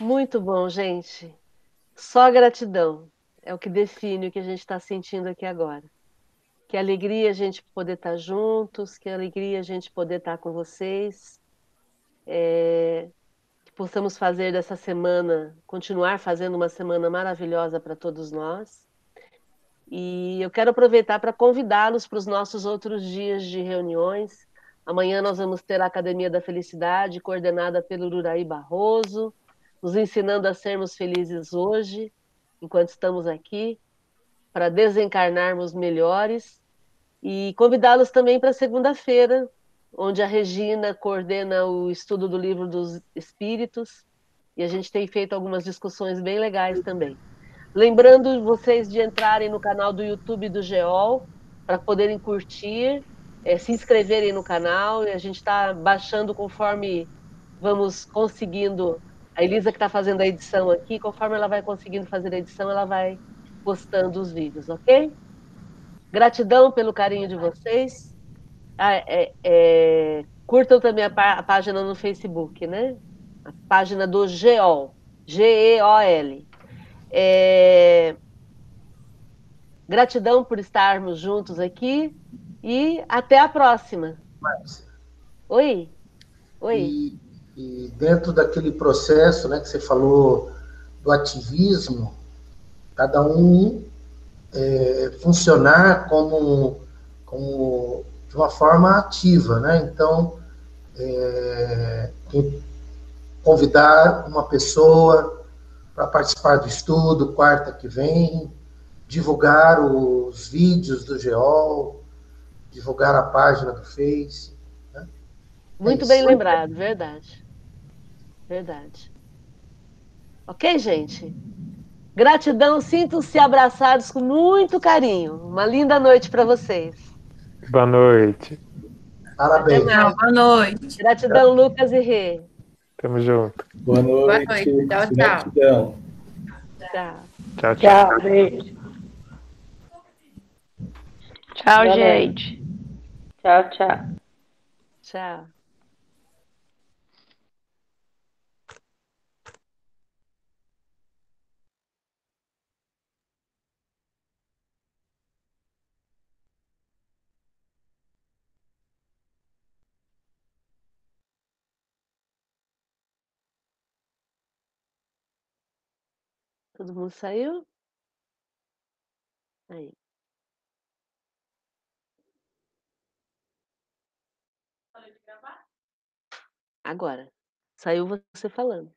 Muito bom, gente. Só gratidão é o que define o que a gente está sentindo aqui agora. Que alegria a gente poder estar tá juntos, que alegria a gente poder estar tá com vocês. É, que possamos fazer dessa semana, continuar fazendo uma semana maravilhosa para todos nós. E eu quero aproveitar para convidá-los para os nossos outros dias de reuniões. Amanhã nós vamos ter a Academia da Felicidade, coordenada pelo Uraí Barroso nos ensinando a sermos felizes hoje, enquanto estamos aqui, para desencarnarmos melhores, e convidá-los também para segunda-feira, onde a Regina coordena o estudo do livro dos Espíritos, e a gente tem feito algumas discussões bem legais também. Lembrando vocês de entrarem no canal do YouTube do GEOL, para poderem curtir, é, se inscreverem no canal, e a gente está baixando conforme vamos conseguindo a Elisa que está fazendo a edição aqui, conforme ela vai conseguindo fazer a edição, ela vai postando os vídeos, ok? Gratidão pelo carinho de vocês. Ah, é, é, curtam também a, pá a, página no Facebook, né? A página do GEOL, G-E-O-L. É, gratidão por estarmos juntos aqui e até a próxima. Oi? Oi? E e dentro daquele processo né, que você falou do ativismo, cada um é, funcionar como, como de uma forma ativa, né? Então, é, convidar uma pessoa para participar do estudo quarta que vem, divulgar os vídeos do GEOL, divulgar a página do Face. Né? Muito é bem lembrado, verdade. Verdade. Ok, gente? Gratidão, sintam-se abraçados com muito carinho. Uma linda noite para vocês. Boa noite. Parabéns. Boa noite. Gratidão, Lucas e Rê. Tamo junto. Boa noite. Boa noite. Tchau, tchau. Gratidão. Tchau. Tchau, tchau. Tchau, beijo. Tchau, gente. Tchau, tchau. Tchau. Todo mundo saiu? Aí. Agora. Saiu você falando.